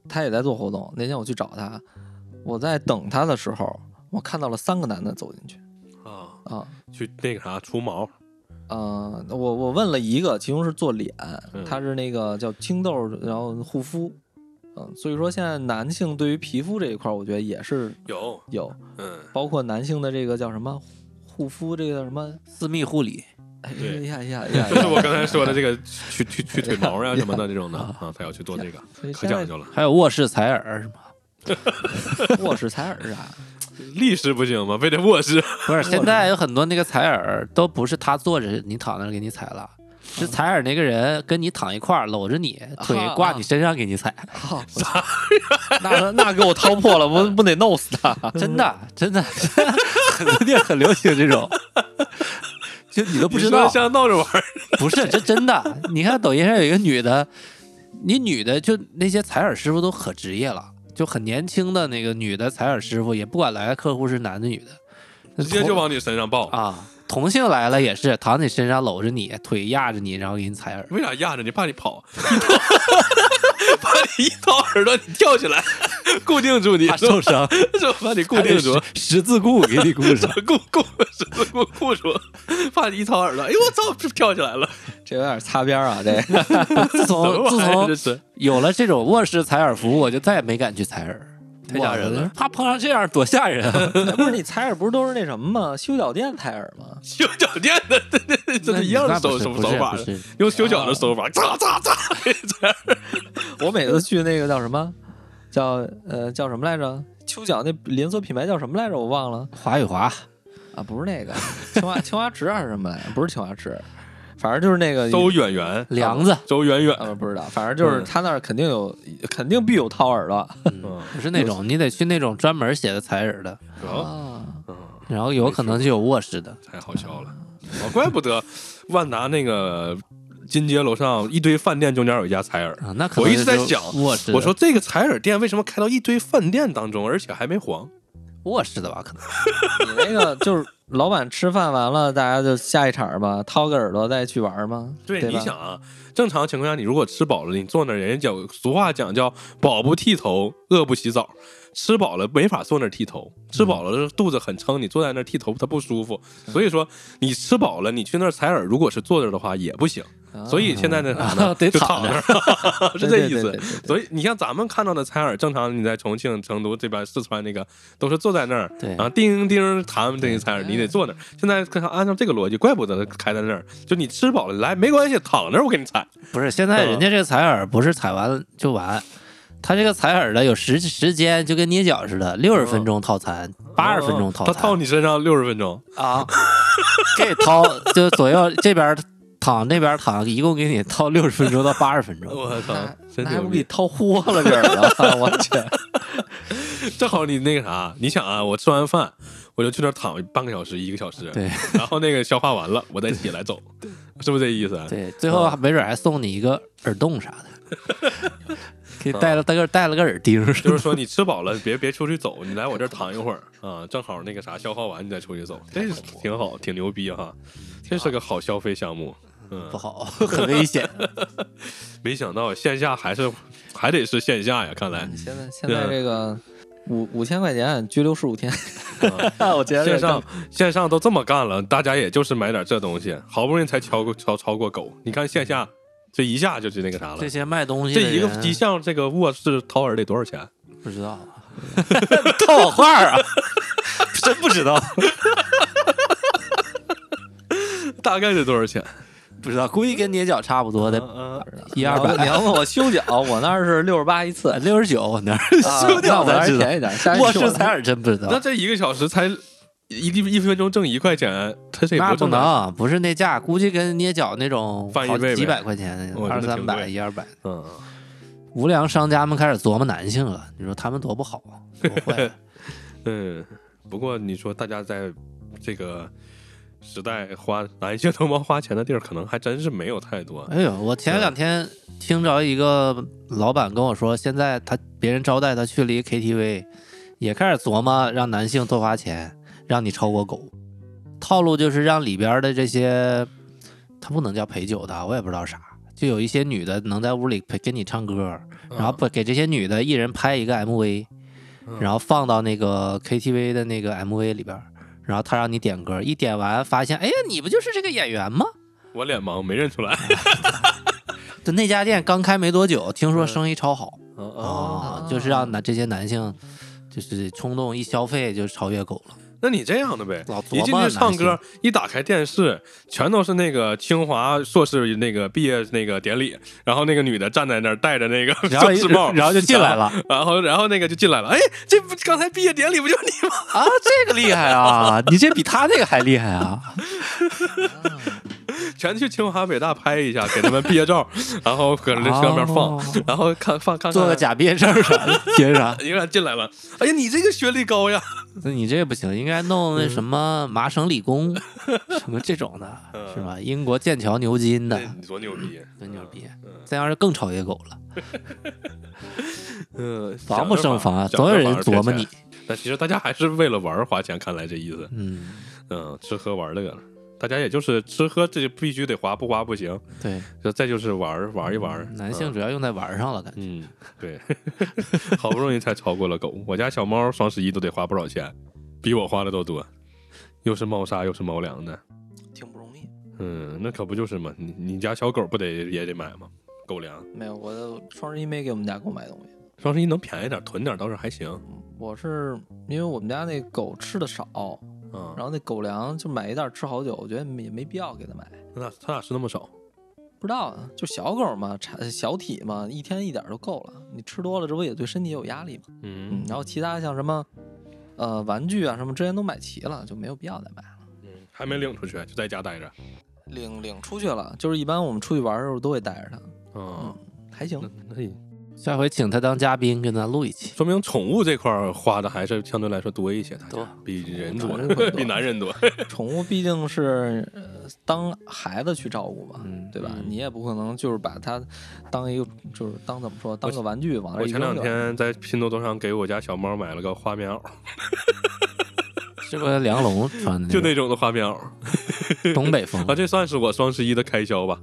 她也在做活动。那天我去找她，我在等她的时候，我看到了三个男的走进去啊，啊。去那个啥除毛，呃，我我问了一个，其中是做脸，嗯他是那个叫青豆，然后护肤，嗯，所以说现在男性对于皮肤这一块儿，我觉得也是有，有，嗯，包括男性的这个叫什么护肤，这个叫什么？私密护理，哎对 呀呀 呀！就是我刚才说的这个 去去去腿毛呀什么的这种的啊，他要去做这个，可讲究了。还有卧室采耳是吗？卧室采耳是啥？立式不行吗？非得卧室？不是，现在有很多那个采耳都不是他坐着，你躺那儿给你采了，是采耳那个人跟你躺一块儿，搂着你，腿啊挂你身上给你踩，好那那给我掏破了，不不得弄死他？真的真的，很多地儿很流行这种，就你都不知道，像闹着玩儿，不是这真的。你看抖音上有一个女的，你女的就那些采耳师傅都可职业了，就很年轻的那个女的采耳师傅，也不管来的客户是男的女的，直接就往你身上抱。啊，同性来了也是躺你身上搂着你，腿压着你，然后给你采耳。为啥压着你？怕你跑，怕你一掏耳朵你跳起来，固定住你，怕受伤，就把你固定住，十字固给你固上。固固十字固固住，怕你一掏耳朵，哎呦我操，跳起来了。这有点擦边啊！这 自从自从有了这种卧室采耳服务，我就再也没敢去采耳，太吓人了我怕碰上这样多吓人啊！哎 不是你采耳不是都是那什么吗？修脚垫采耳吗？修脚垫的，这这这是一样的手手不手法用修脚的手法，嚓嚓嚓，我每次去那个叫什么，叫呃叫什么来着？秋脚那连锁品牌叫什么来着？我忘了华与华啊，不是那个青蛙青蛙池还是什么来着？不是青蛙池，反正就是那个周远远，梁子，周远远，呃不知道，反正就是嗯。他那儿肯定有，肯定必有掏耳朵。嗯不是那种，你得去那种专门写的采耳的，哦，啊。然后有可能就有卧室的。太好笑了，哦，怪不得万达那个金街楼上一堆饭店中间有一家采耳。啊，那可能我一直在想卧室，我说这个采耳店为什么开到一堆饭店当中，而且还没黄？卧室的吧，可能。你那个就是老板吃饭完了，大家就下一场吧，掏个耳朵再去玩吗？对，对你想啊，正常情况下，你如果吃饱了，你坐那儿，人家讲俗话讲叫“饱不剃头，饿不洗澡”。吃饱了没法坐那儿剃头，吃饱了肚子很撑，你坐在那儿剃头它不舒服。所以说，你吃饱了，你去那儿采耳，如果是坐着的话也不行。所以现在那 啥呢，得就躺躺着那儿，是这意思对对对对。对所以你像咱们看到的采耳，正常你在重庆、成都这边、四川那个都是坐在那儿，对然后叮叮弹这些采耳，你得坐那儿。现在按照这个逻辑，怪不得开在那儿，就你吃饱了来没关系，躺那儿我给你采。不是。现在人家这个采耳不是采完就完，他这个采耳的有时时间，就跟捏脚似的，六十分钟套餐，八十分钟套餐他餐。套你身上六十分钟，啊，给你掏就左右这边躺那边躺，一共给你掏六十分钟到八十分钟。我操那，真牛给掏豁了这儿了？我去，正好你那个啥，你想啊，我吃完饭我就去那儿躺半个小时、一个小时，对。然后那个消化完了，我再起来走，是不是这意思？对，最后没准还送你一个耳洞啥的，给戴了戴个戴了个耳钉。就是说你吃饱了，别别出去走，你来我这儿躺一会儿啊，正好那个啥消耗完，你再出去走，这是挺好，挺牛逼哈，这是个好消费项目。嗯不，好，很危险。没想到线下还是还得是线下呀，看来现在现在这个五五千块钱拘留十五天，啊我觉得线上线上都这么干了，大家也就是买点这东西，好不容易才超过超超过狗。你看线下这一下就去那个啥了这，些卖东西这一个一项这个卧室掏耳得多少钱？不知道，套我话啊，真不知道，大概得多少钱？不知道，估计跟捏脚差不多的，嗯，一二百你要问我修脚，我那儿是六十八一次，六十九，我那儿啊修掉那我那儿才。便宜点。卧室采耳真不知道那，这一个小时才一一分钟挣一块钱，他这也那不。能，不是那价，估计跟捏脚那种好几百块钱，二三百、一二百。嗯，无良商家们开始琢磨男性了，你说他们多不好啊，多坏啊。嗯，不过你说大家在这个时代花男性同胞花钱的地儿，可能还真是没有太多。哎呦，我前两天听着一个老板跟我说，现在他别人招待他去了一个 KTV，也开始琢磨让男性多花钱，让你超过狗。套路就是让里边的这些，他不能叫陪酒的，我也不知道啥，就有一些女的能在屋里陪跟你唱歌，然后不给这些女的一人拍一个 MV，嗯然后放到那个 KTV 的那个 MV 里边，然后他让你点歌，一点完发现，哎呀，你不就是这个演员吗？我脸盲没认出来。就那家店刚开没多久，听说生意超好哦哦，就是让男这些男性就是冲动一消费就超越狗了。那你这样的呗老，一进去唱歌，一打开电视，全都是那个清华硕士那个毕业那个典礼，然后那个女的站在那儿戴着那个然后硕士帽，然后就进来了然后然后那个就进来了，哎，这不刚才毕业典礼不就是你吗？啊，这个厉害啊！你这比他那个还厉害啊！全去清华北大拍一下，给他们毕业照，然后搁这上面放，哦然后看放看看做个假毕业证啥的凭啥。一看进来了，哎呀，你这个学历高呀！那你这不行，应该弄那什么麻省理工，什么这种的，嗯是吧？英国剑桥牛津的，你多牛逼！多牛逼嗯！这样就更超越狗了，嗯，防不胜防总有人琢磨你。。但其实大家还是为了玩儿花钱，看来这意思。嗯，嗯，吃喝玩乐了，大家也就是吃喝这必须得花，不花不行。对，这再就是玩儿玩一玩儿。男性嗯主要用在玩上了，感觉。嗯，对，好不容易才超过了狗。我家小猫双十一都得花不少钱，比我花的都多，又是猫砂又是猫粮的。挺不容易。嗯，那可不就是嘛？你你家小狗不得也得买吗？狗粮。没有，我双十一没给我们家狗买东西。双十一能便宜点，囤点倒是还行。我是因为我们家那狗吃的少，嗯，然后那狗粮就买一袋吃好久，我觉得也没必要给它买。那咋它咋吃那么少？不知道啊，就小狗嘛，产小体嘛，一天一点就够了。你吃多了，这不也对身体有压力吗？嗯嗯，然后其他像什么，呃，玩具啊什么之前都买齐了，就没有必要再买了。嗯，还没领出去，就在家待着。领领出去了，就是一般我们出去玩的时候都会带着它，嗯嗯，，还行那。那也下回请他当嘉宾，跟咱录一期。说明宠物这块儿花的还是相对来说多一些，大家多比人多 比 男人多。宠物毕竟是呃当孩子去照顾嘛，嗯对吧？嗯你也不可能就是把它当一个就是当怎么说当个玩具往那我前两天在拼多多上给我家小猫买了个花棉袄，是不是梁龙穿的？就那种的花棉袄东北风啊，这算是我双十一的开销吧。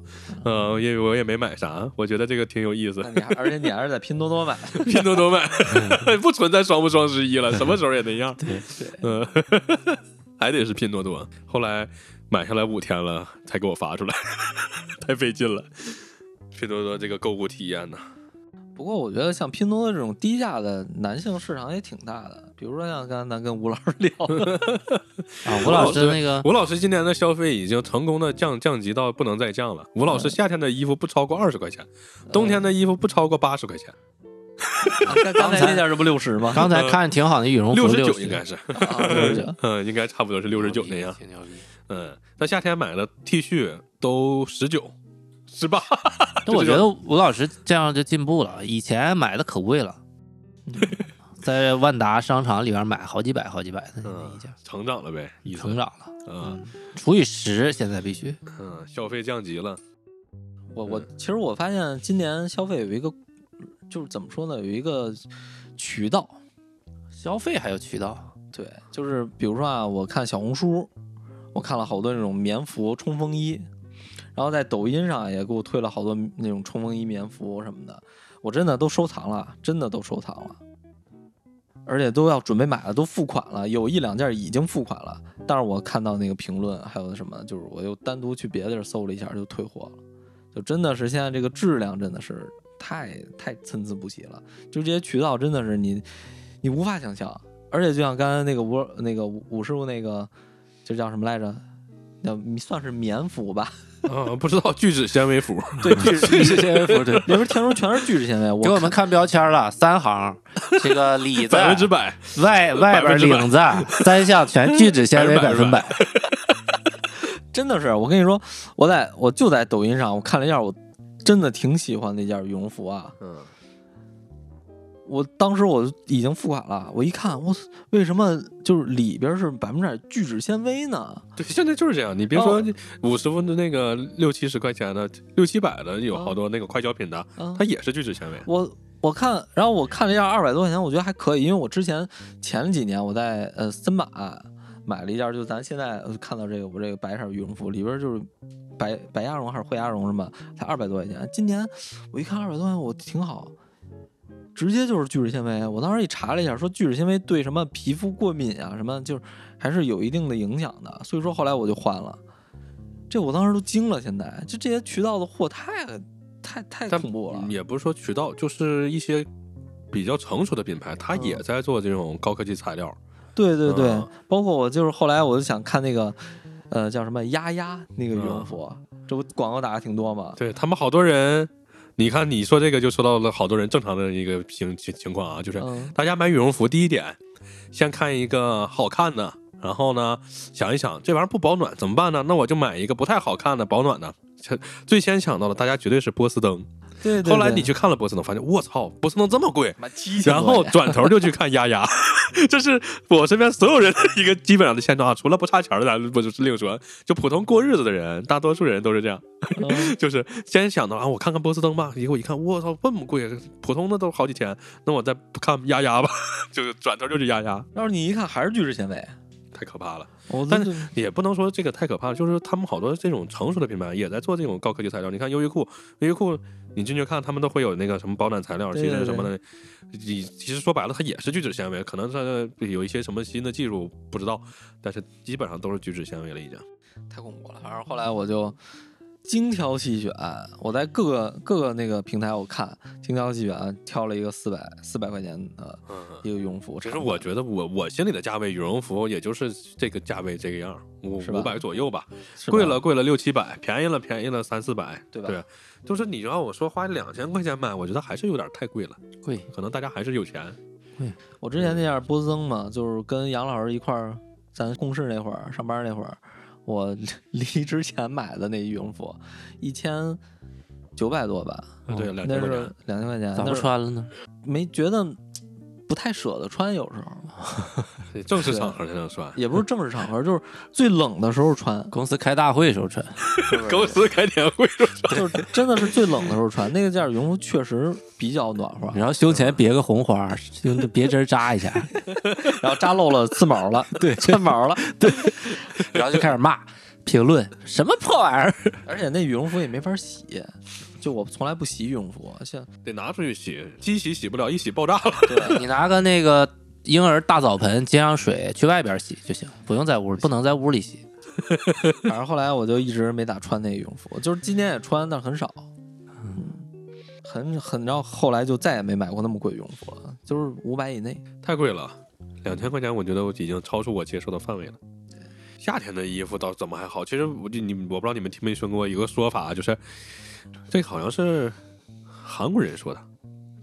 嗯，因为我也没买啥，我觉得这个挺有意思而且你还是在拼多多买，拼多多买，不存在双不双十一了，什么时候也那样。对对，嗯，还得是拼多多。后来买下来五天了，才给我发出来，太费劲了。拼多多这个购物体验呢，不过我觉得像拼多多这种低价的男性市场也挺大的，比如说像刚才咱跟吴老师聊的，啊，吴老师那个吴老师今年的消费已经成功的降降级到不能再降了。吴老师夏天的衣服不超过二十块钱，冬天的衣服不超过八十块钱，刚刚才那件这不六十吗？刚才看挺好的羽绒服，六十九应该是，啊六十九，嗯，应该差不多是六十九那样。挺牛逼。嗯，他夏天买的 T 恤都十九、十八，但我 觉得吴老师这样就进步了，以前买的可贵了，在万达商场里边买好几百、好几百的那嗯一件，成长了呗，意思成长了，嗯除以十，现在必须。嗯，消费降级了，我我其实我发现今年消费有一个，就是怎么说呢，有一个渠道，消费还有渠道，对，就是比如说啊，我看小红书，我看了好多那种棉服、冲锋衣，然后在抖音上也给我推了好多那种冲锋衣、棉服什么的，我真的都收藏了，真的都收藏了，而且都要准备买了，都付款了，有一两件已经付款了，但是我看到那个评论还有什么，就是我又单独去别的地儿搜了一下就退货了，就真的是现在这个质量真的是太太参差不齐了，就这些渠道真的是你你无法想象。而且就像刚才那个吴那个吴吴师傅那个，这叫什么来着？叫算是棉服吧？嗯，不知道聚酯纤维服，对，聚酯纤维服对。里面填充全是聚酯纤维。我给我们看标签了，三行，这个里子百分之百，外外边领子三项全聚酯纤维百分百。真的是，我跟你说，我在我就在抖音上我看了一下，我真的挺喜欢那件羽绒服啊。嗯，我当时我已经付款了，我一看，我为什么就是里边是百分之百聚酯纤维呢？对，现在就是这样。你别说五十分的那个六七十块钱的，六七百的有好多那个快消品的，啊，它也是聚酯纤维。我我看，然后我看了一下二百多块钱，我觉得还可以，因为我之前前几年我在呃森马买了一件，就咱现在呃看到这个我这个白色羽绒服里边就是白白鸭绒还是灰鸭绒什么，才二百多块钱。今年我一看二百多块钱，我挺好。直接就是聚酯纤维，我当时一查了一下，说聚酯纤维对什么皮肤过敏啊，什么就是还是有一定的影响的，所以说后来我就换了。这我当时都惊了，现在就这些渠道的货太太太恐怖了。也不是说渠道，就是一些比较成熟的品牌，它也在做这种高科技材料。对对对，嗯包括我就是后来我就想看那个，呃，叫什么丫丫那个羽绒服，这不广告打的挺多吗？对他们好多人，你看你说这个就说到了好多人正常的一个情情情况啊，就是嗯大家买羽绒服，第一点先看一个好看的，然后呢，想一想这玩意儿不保暖怎么办呢？那我就买一个不太好看的保暖的。这 最先想到的，大家绝对是波司登。对后来你去看了波司登，发现我操，波司登这么贵，然后转头就去看丫丫，这是我身边所有人的一个基本上的现状啊，除了不差钱的咱不就是另说，就普通过日子的人，大多数人都是这样，嗯。就是先想到啊，我看看波司登吧，以后一看，我操，这么贵，普通的都好几千，那我再看丫丫吧，就是转头就去丫丫，要是你一看还是聚酯纤维，太可怕了。我但是也不能说这个太可怕了，就是他们好多这种成熟的品牌也在做这种高科技材料。你看优衣库，优衣库你进去看，他们都会有那个什么保暖材料，其实什么的，你其实说白了，它也是聚酯纤维，可能它有一些什么新的技术不知道，但是基本上都是聚酯纤维了已经。太恐怖了。反正后来我就精挑细选，我在各个各个那个平台我看，精挑细选挑了一个四百四百块钱的嗯，一个羽绒服。其实我觉得我我心里的价位羽绒服也就是这个价位这个样，五五百左右吧，贵了贵了六七百，便宜了便宜了三四百，对吧？对，就是你让我说花两千块钱买，我觉得还是有点太贵了，贵，可能大家还是有钱。我之前那件波司登嘛，就是跟杨老师一块儿，咱共事那会儿上班那会儿，我离职前买的那羽绒服，一千九百多吧，啊对，两那是千块钱。两千块钱，咋不那穿了呢？没觉得不太舍得穿，有时候对 正式场合才能穿。也不是正式场合，就是最冷的时候穿，公司开大会时候穿，公司开年会时候穿，就是真的是最冷的时候穿。那个件羽绒服确实比较暖和，然后胸前别个红花，用别针扎一下，然后扎漏了刺毛了，对，刺毛了，对然后就开始骂评论什么破玩意儿。而且那羽绒服也没法洗。就我从来不洗羽绒服，像得拿出去洗，机洗洗不了，一洗爆炸了。对你拿个那个婴儿大澡盆接上水去外边洗就行，不用在屋，不能在屋里洗。反正后来我就一直没咋穿那个羽绒服，就是今天也穿，但是很少。嗯，很很，然后后来就再也没买过那么贵的羽绒服了，就是五百以内。太贵了，两千块钱，我觉得我已经超出我接受的范围了。夏天的衣服倒怎么还好？其实我就你我不知道你们听没听过一个说法，就是这好像是韩国人说的，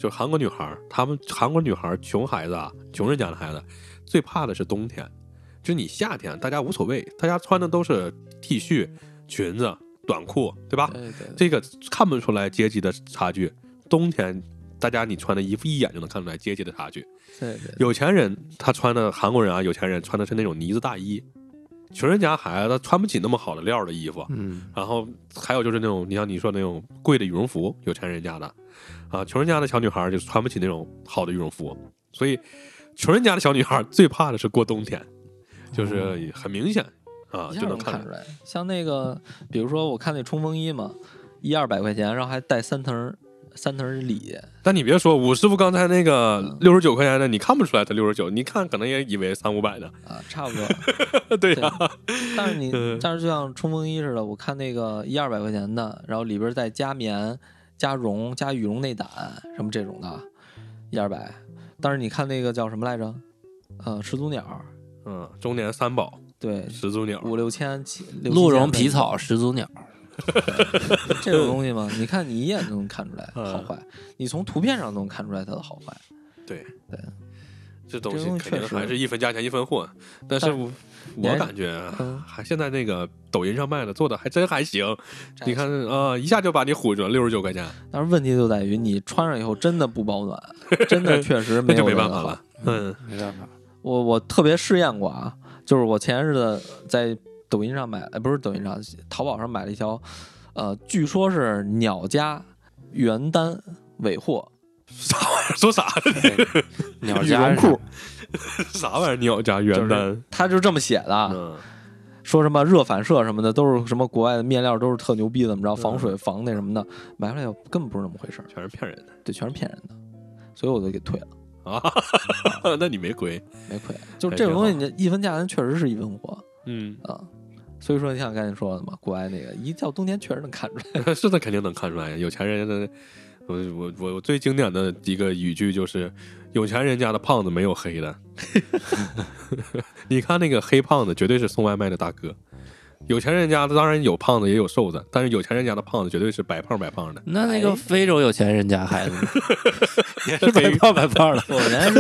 就是韩国女孩儿，她们韩国女孩穷孩子啊，穷人家的孩子最怕的是冬天，就是你夏天大家无所谓，大家穿的都是 T 恤、裙子、短裤，对吧？对对对，这个看不出来阶级的差距。冬天大家你穿的衣服一眼就能看出来阶级的差距。对对，有钱人他穿的韩国人啊，有钱人穿的是那种呢子大衣，穷人家孩子穿不起那么好的料的衣服。嗯，然后还有就是那种你像你说的那种贵的羽绒服，有钱人家的啊，穷人家的小女孩就穿不起那种好的羽绒服，所以穷人家的小女孩最怕的是过冬天，就是很明显啊，就能看出来。能看出来。像那个，比如说我看那冲锋衣嘛，一二百块钱，然后还带三层三层里，但你别说，五师傅刚才那个嗯六十九块钱的，你看不出来他六十九，你看可能也以为三五百的。啊，差不多。对呀、但是你 嗯，但是就像冲锋衣似的，我看那个一二百块钱的，然后里边再加棉、加绒、加羽绒内胆什么这种的，一二百。但是你看那个叫什么来着？呃，始祖鸟，嗯，中年三宝对，始祖鸟，五六千起，六鹿七千的茸皮草始祖鸟，这种东西嘛，你看你一眼就能看出来嗯好坏，你从图片上都能看出来它的好坏。对对，这东西确实还是一分价钱一分货。但是但我我感觉嗯还现在那个抖音上卖的做的还真还行，你看啊、一下就把你唬住了，六十九块钱，但是问题就在于你穿上以后真的不保暖，真的确实 没有没办法了。嗯，没办法。我我特别试验过啊，就是我前日子在抖音上买，呃，不是抖音上，淘宝上买了一条，呃，据说是鸟家原单尾货啥玩意儿？说啥？羽 鸟家绒裤，啥玩意儿？鸟家原单？他就这么写的，嗯，说什么热反射什么的，都是什么国外的面料都是特牛逼，怎么着，防嗯水防那什么的，买回来根本不是那么回事儿，全是骗人的对，全是骗人的，所以我就给退了，啊！那你没亏。没亏。就是这种东西，你一分价钱确实是一分货嗯，啊。所以说，你像刚才说的嘛，国外那个一到冬天确实能看出来。是的，肯定能看出来。有钱人的，我我我我最经典的一个语句就是：有钱人家的胖子没有黑的。你看那个黑胖子，绝对是送外卖的大哥。有钱人家的当然有胖子也有瘦子，但是有钱人家的胖子绝对是白胖白胖的。那那个非洲有钱人家孩子 也是白胖白胖的，我人家是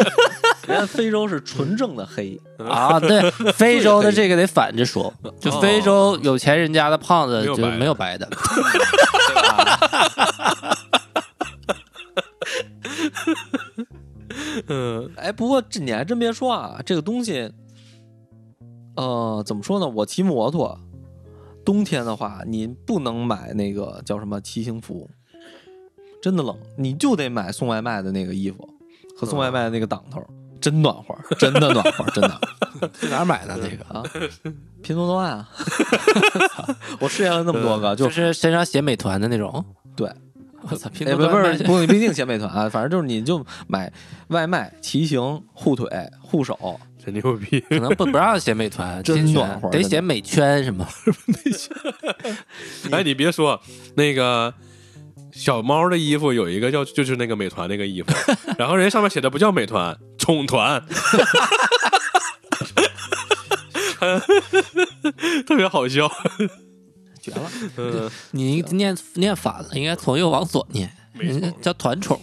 人家非洲是纯正的黑，啊，对，非洲的这个得反着说，就非洲有钱人家的胖子就没有白的？嗯，哎，不过这你还真别说啊，这个东西，呃，怎么说呢？我骑摩托，冬天的话，你不能买那个叫什么骑行服，真的冷，你就得买送外卖的那个衣服和送外卖的那个挡头，真暖和，真的暖和，真的去哪儿买的那个？啊！拼多多啊，我试验了那么多个，就就是身上写美团的那种。对，我操，拼哎，多多卖不不是，不不一定写美团啊，反正就是你就买外卖、骑行、护腿、护手，真牛逼！可能不不让写美团，真暖和得写美圈什么。哎，你别说那个。小猫的衣服有一个叫，就是那个美团那个衣服，然后人家上面写的不叫美团，宠团，特别好笑。绝了！嗯，你念念反了，应该从右往左念，人家叫团宠。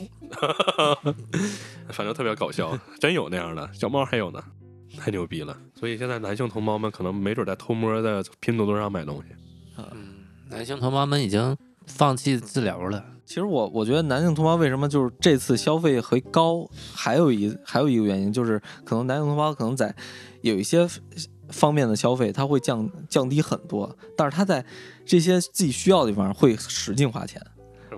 反正特别搞笑，真有那样的小猫，还有呢，太牛逼了。所以现在男性同胞们可能没准在偷摸在拼多多上买东西。嗯男性同胞们已经放弃治疗了。其实我我觉得男性同胞为什么就是这次消费会高，还有一还有一个原因就是可能男性同胞可能在有一些方面的消费他会降降低很多，但是他在这些自己需要的地方会使劲花钱。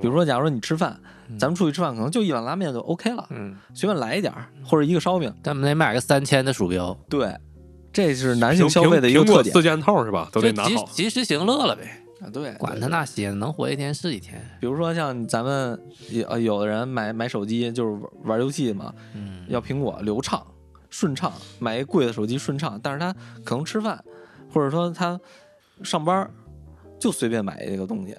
比如说，假如说你吃饭，咱们出去吃饭可能就一碗拉面就 OK 了，嗯，随便来一点儿或者一个烧饼，咱们得买个三千的鼠标，对，这是男性消费的一个特点苹果四件套是吧？都得拿好。及时行乐了呗，啊，对，管他那些，能活一天是一天。比如说像咱们有呃有的人买买手机就是玩玩游戏嘛，嗯，要苹果流畅、顺畅，买一贵的手机顺畅，但是他可能吃饭或者说他上班就随便买一个东西，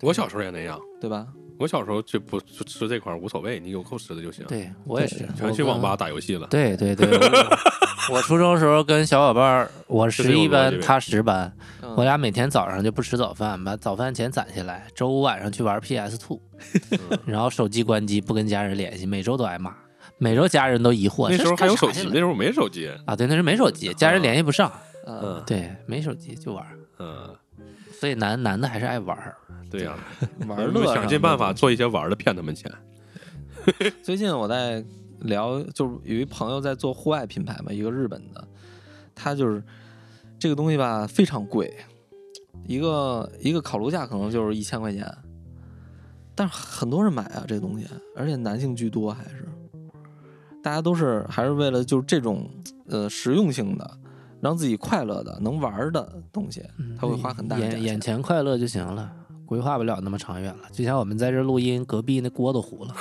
我小时候也那样，对吧？我小时候就不就吃这块儿无所谓，你有够吃的就行。对我也是，全去网吧。打游戏了。对对对，我我初中时候跟小伙伴儿，我十一班，他十班，嗯我俩每天早上就不吃早饭，把早饭钱攒下来，周五晚上去玩 PS Two，然后手机关机，不跟家人联系，每周都挨骂，每周家人都疑惑，那时候还有手机，那时候没手机。啊？对，那时候没手机，家人联系不上，嗯，嗯对，没手机就玩儿，嗯，所以男男的还是爱玩儿。对呀，玩乐想尽办法做一些玩的骗他们钱。最近我在聊，就是有一朋友在做户外品牌嘛，一个日本的，他就是这个东西吧非常贵，一个一个烤炉架可能就是一千块钱，但是很多人买啊这东西，而且男性居多，还是大家都是还是为了就是这种呃实用性的，让自己快乐的能玩的东西，他会花很大的价钱眼眼前快乐就行了。规划不了那么长远了，就像我们在这录音，隔壁那锅都糊了，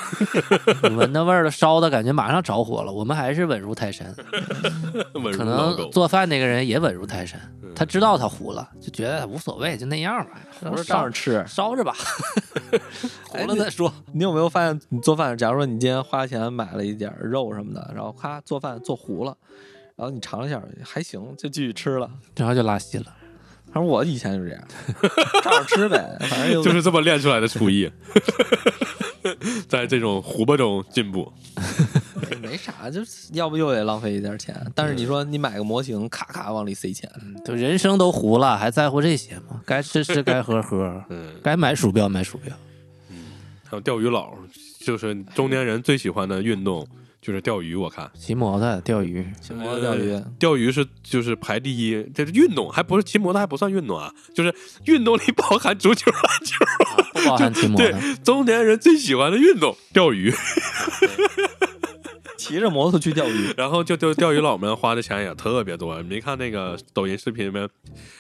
你 闻那味儿了，烧的感觉马上着火了。我们还是稳如泰山，可。能做饭那个人也稳如泰山，嗯他知道他糊了，就觉得无所谓，就那样吧，不是照烧着吃。烧着吧，糊了再说。你有没有发现，你做饭，假如说你今天花钱买了一点肉什么的，然后咔做饭做糊了，然后你尝了一下还行，就继续吃了。然后就拉稀了。反正我以前就这样，照着吃呗，反正 就是这么练出来的厨艺，在这种胡巴中进步。没啥，就是要不又得浪费一点钱。但是你说你买个模型，咔咔往里塞钱，就人生都糊了，还在乎这些吗？该吃吃，该喝喝，嗯，该买鼠标买鼠标。还有钓鱼佬，就是中年人最喜欢的运动就是钓鱼。我看骑摩托、钓鱼，骑摩托钓鱼，钓鱼是就是排第一，这是运动，还不是骑摩托还不算运动啊，就是运动里包含足球、篮球。不包含骑摩托。对中年人最喜欢的运动钓鱼，骑着摩托去钓鱼，然后就就钓鱼佬们花的钱也特别多。你没看那个抖音视频里面，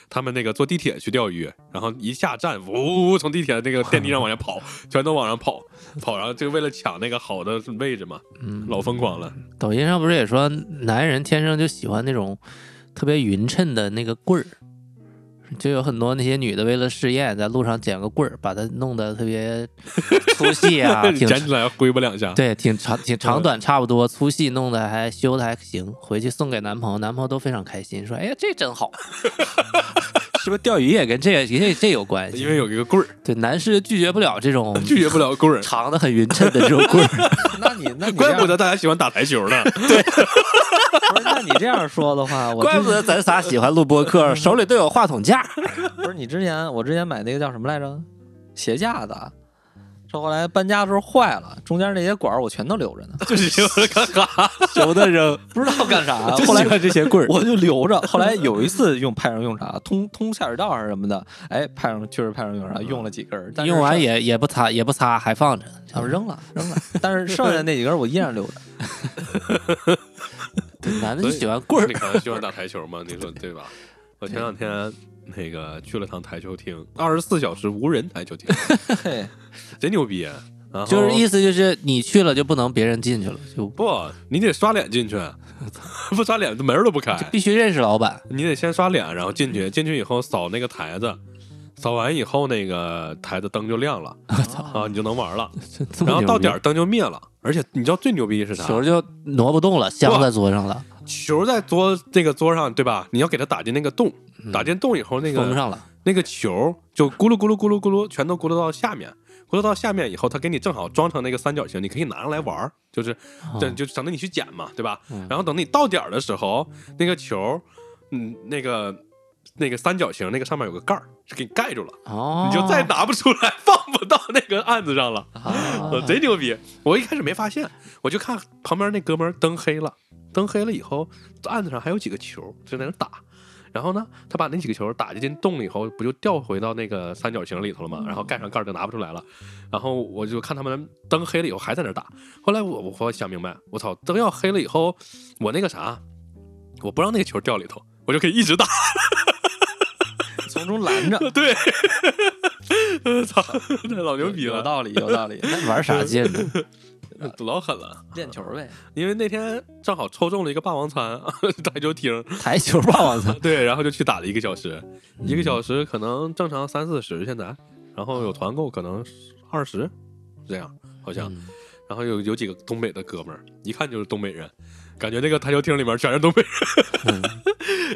他们那个坐地铁去钓鱼，然后一下站，呜呜呜，从地铁那个电梯上往下跑，全都往上跑，跑，然后就为了抢那个好的位置嘛，嗯，老疯狂了。抖音上不是也说男人天生就喜欢那种特别匀称的那个棍儿，就有很多那些女的为了试验，在路上捡个棍儿，把它弄得特别粗细啊，挺捡起来挥吧两下，对，挺长挺长短差不多，粗细弄得还修的还行，回去送给男朋友，男朋友都非常开心，说：“哎呀，这真好。”是不是钓鱼也跟这个这这有关系？因为有一个棍儿，对男士拒绝不了这种拒绝不了棍儿，长的很匀称的这种棍儿。那你那你怪不得大家喜欢打台球呢。不是？那你这样说的话，怪不得咱仨喜欢录播客，手里都有话筒架。不是你之前我之前买那个叫什么来着？鞋架子，这后来搬家的时候坏了，中间那些管儿我全都留着呢，就是为了干啥？舍不得扔，不知道 干啥。就后来喜欢这些棍儿。我就留着。后来有一次用派上用场，通通下水道还是什么的，哎，派上确实派上用场，用了几根儿，但是用完也也不擦，也不擦，还放着。然后扔了扔了，但是剩下那几根儿我依然留着。对男的就喜欢棍你可能喜欢打台球吗？你说对吧？我前两天那个去了趟台球厅，二十四小时无人台球厅，嘿，贼牛逼。啊就是意思就是你去了就不能别人进去了，就不，你得刷脸进去，不刷脸门儿都不开。必须认识老板。你得先刷脸，然后进去，进去以后扫那个台子，扫完以后那个台子灯就亮了，啊，你就能玩了。然后到点儿灯就灭了，而且你知道最牛逼是啥？球就挪不动了，镶在桌上了，球在桌这个桌上，对吧？你要给它打进那个洞，打进洞以后，那个封上了。那个球就咕噜咕噜咕噜咕噜，全都咕噜到下面。咕噜到下面以后，它给你正好装成那个三角形，你可以拿上来玩儿，就是等就等着你去捡嘛，对吧？嗯然后等你到点儿的时候，那个球，嗯，那个那个三角形那个上面有个盖儿，是给你盖住了，哦，你就再拿不出来，放不到那个案子上了。贼牛逼！我一开始没发现，我就看旁边那哥们儿灯黑了，灯黑了以后，案子上还有几个球就在那打。然后呢，他把那几个球打进洞里以后，不就掉回到那个三角形里头了吗？然后盖上盖儿就拿不出来了。然后我就看他们灯黑了以后还在那打。后来我我我想明白，我操，灯要黑了以后，我那个啥，我不让那个球掉里头，我就可以一直打。从中拦着，对，操，这老牛逼了，有道理，有道理。那玩啥 劲呢？老狠了。练球呗，因为那天正好抽中了一个霸王餐，台球厅，台球霸王餐，对，然后就去打了一个小时，一个小时可能正常三四十现在，然后有团购可能二十，这样好像，嗯然后有有几个东北的哥们儿，一看就是东北人，感觉那个台球厅里面全是东北人，嗯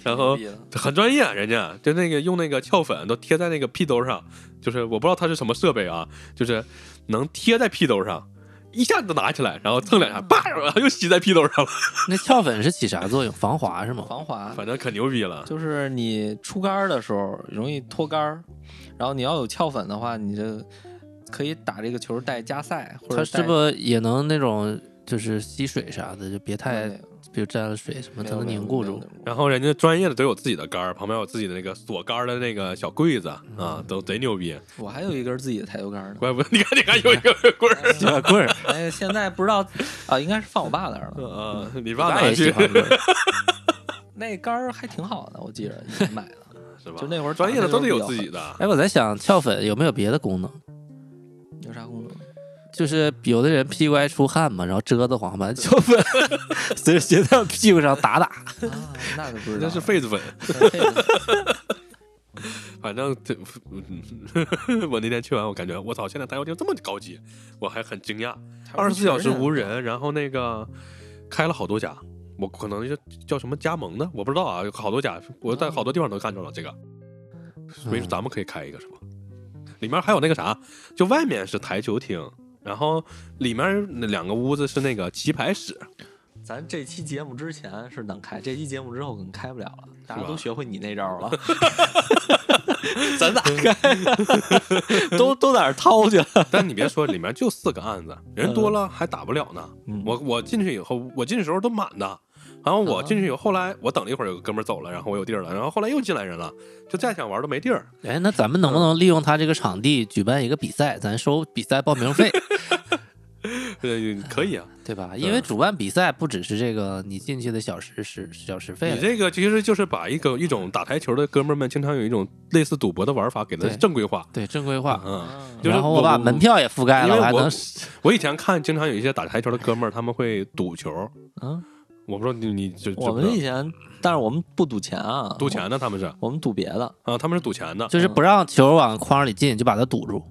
然后很专业，人家就那个用那个翘粉都贴在那个屁兜上，就是我不知道它是什么设备啊，就是能贴在屁兜上。一下子拿起来，然后蹭两下，叭，然后又吸在屁兜上了，那翘粉是起啥作用？防滑是吗？防滑，反正可牛逼了。就是你出杆的时候容易脱杆，然后你要有翘粉的话，你就可以打这个球带加赛，或者它是不是也能那种就是吸水啥的，就别太比如沾了水什么，它能凝固住然后人家专业的都有自己的杆儿，旁边有自己的那个锁杆儿的那个小柜子啊，都贼牛逼。我还有一根自己的台球杆呢。怪不得你看，你看有一个 棍儿，喜欢棍儿，哎，现在不知道啊，应该是放我爸那儿了。呃，你爸爸也喜拿去欢棍儿。那杆儿还挺好的，我记着以前买的。是吧？就那会儿专业的都得有自己的。哎，我在想翘粉有没有别的功能？有啥功能？就是有的人屁股爱出汗嘛，然后折得慌，把翘粉随着鞋在屁股上打打。啊，那可不知道。那是痱子粉，反正这，嗯 我那天去完，我感觉我操，现在台球厅这么高级，我还很惊讶。二十四小时无人，然后那个开了好多家，我可能就叫什么加盟的，我不知道啊，有好多家，我在好多地方都看着了这个。没准咱们可以开一个是吧？里面还有那个啥，就外面是台球厅，然后里面那两个屋子是那个棋牌室，咱这期节目之前是能开，这期节目之后可能开不了了，大家都学会你那招了。咱咋开？都 都在那掏去了。但你别说，里面就四个案子，人多了还打不了呢。嗯我我进去以后，我进去的时候都满的，然后我进去以后，后来我等了一会儿，有个哥们儿走了，然后我有地儿了，然后后来又进来人了，就再想玩都没地儿。哎，那咱们能不能利用他这个场地举办一个比赛？咱收比赛报名费，对，可以啊，对吧？因为主办比赛不只是这个你进去的小时时小时费，你这个其实就是把一个一种打台球的哥们儿们经常有一种类似赌博的玩法，给它对正规化。对正规化。嗯，就是然后我把门票也覆盖了，我我还能我以前看，经常有一些打台球的哥们儿，他们会赌球。嗯，我不知道你你知知我们以前，但是我们不赌钱啊，赌钱的，他们是我们赌别的。啊，他们是赌钱的，就是不让球往框里进，就把它堵住。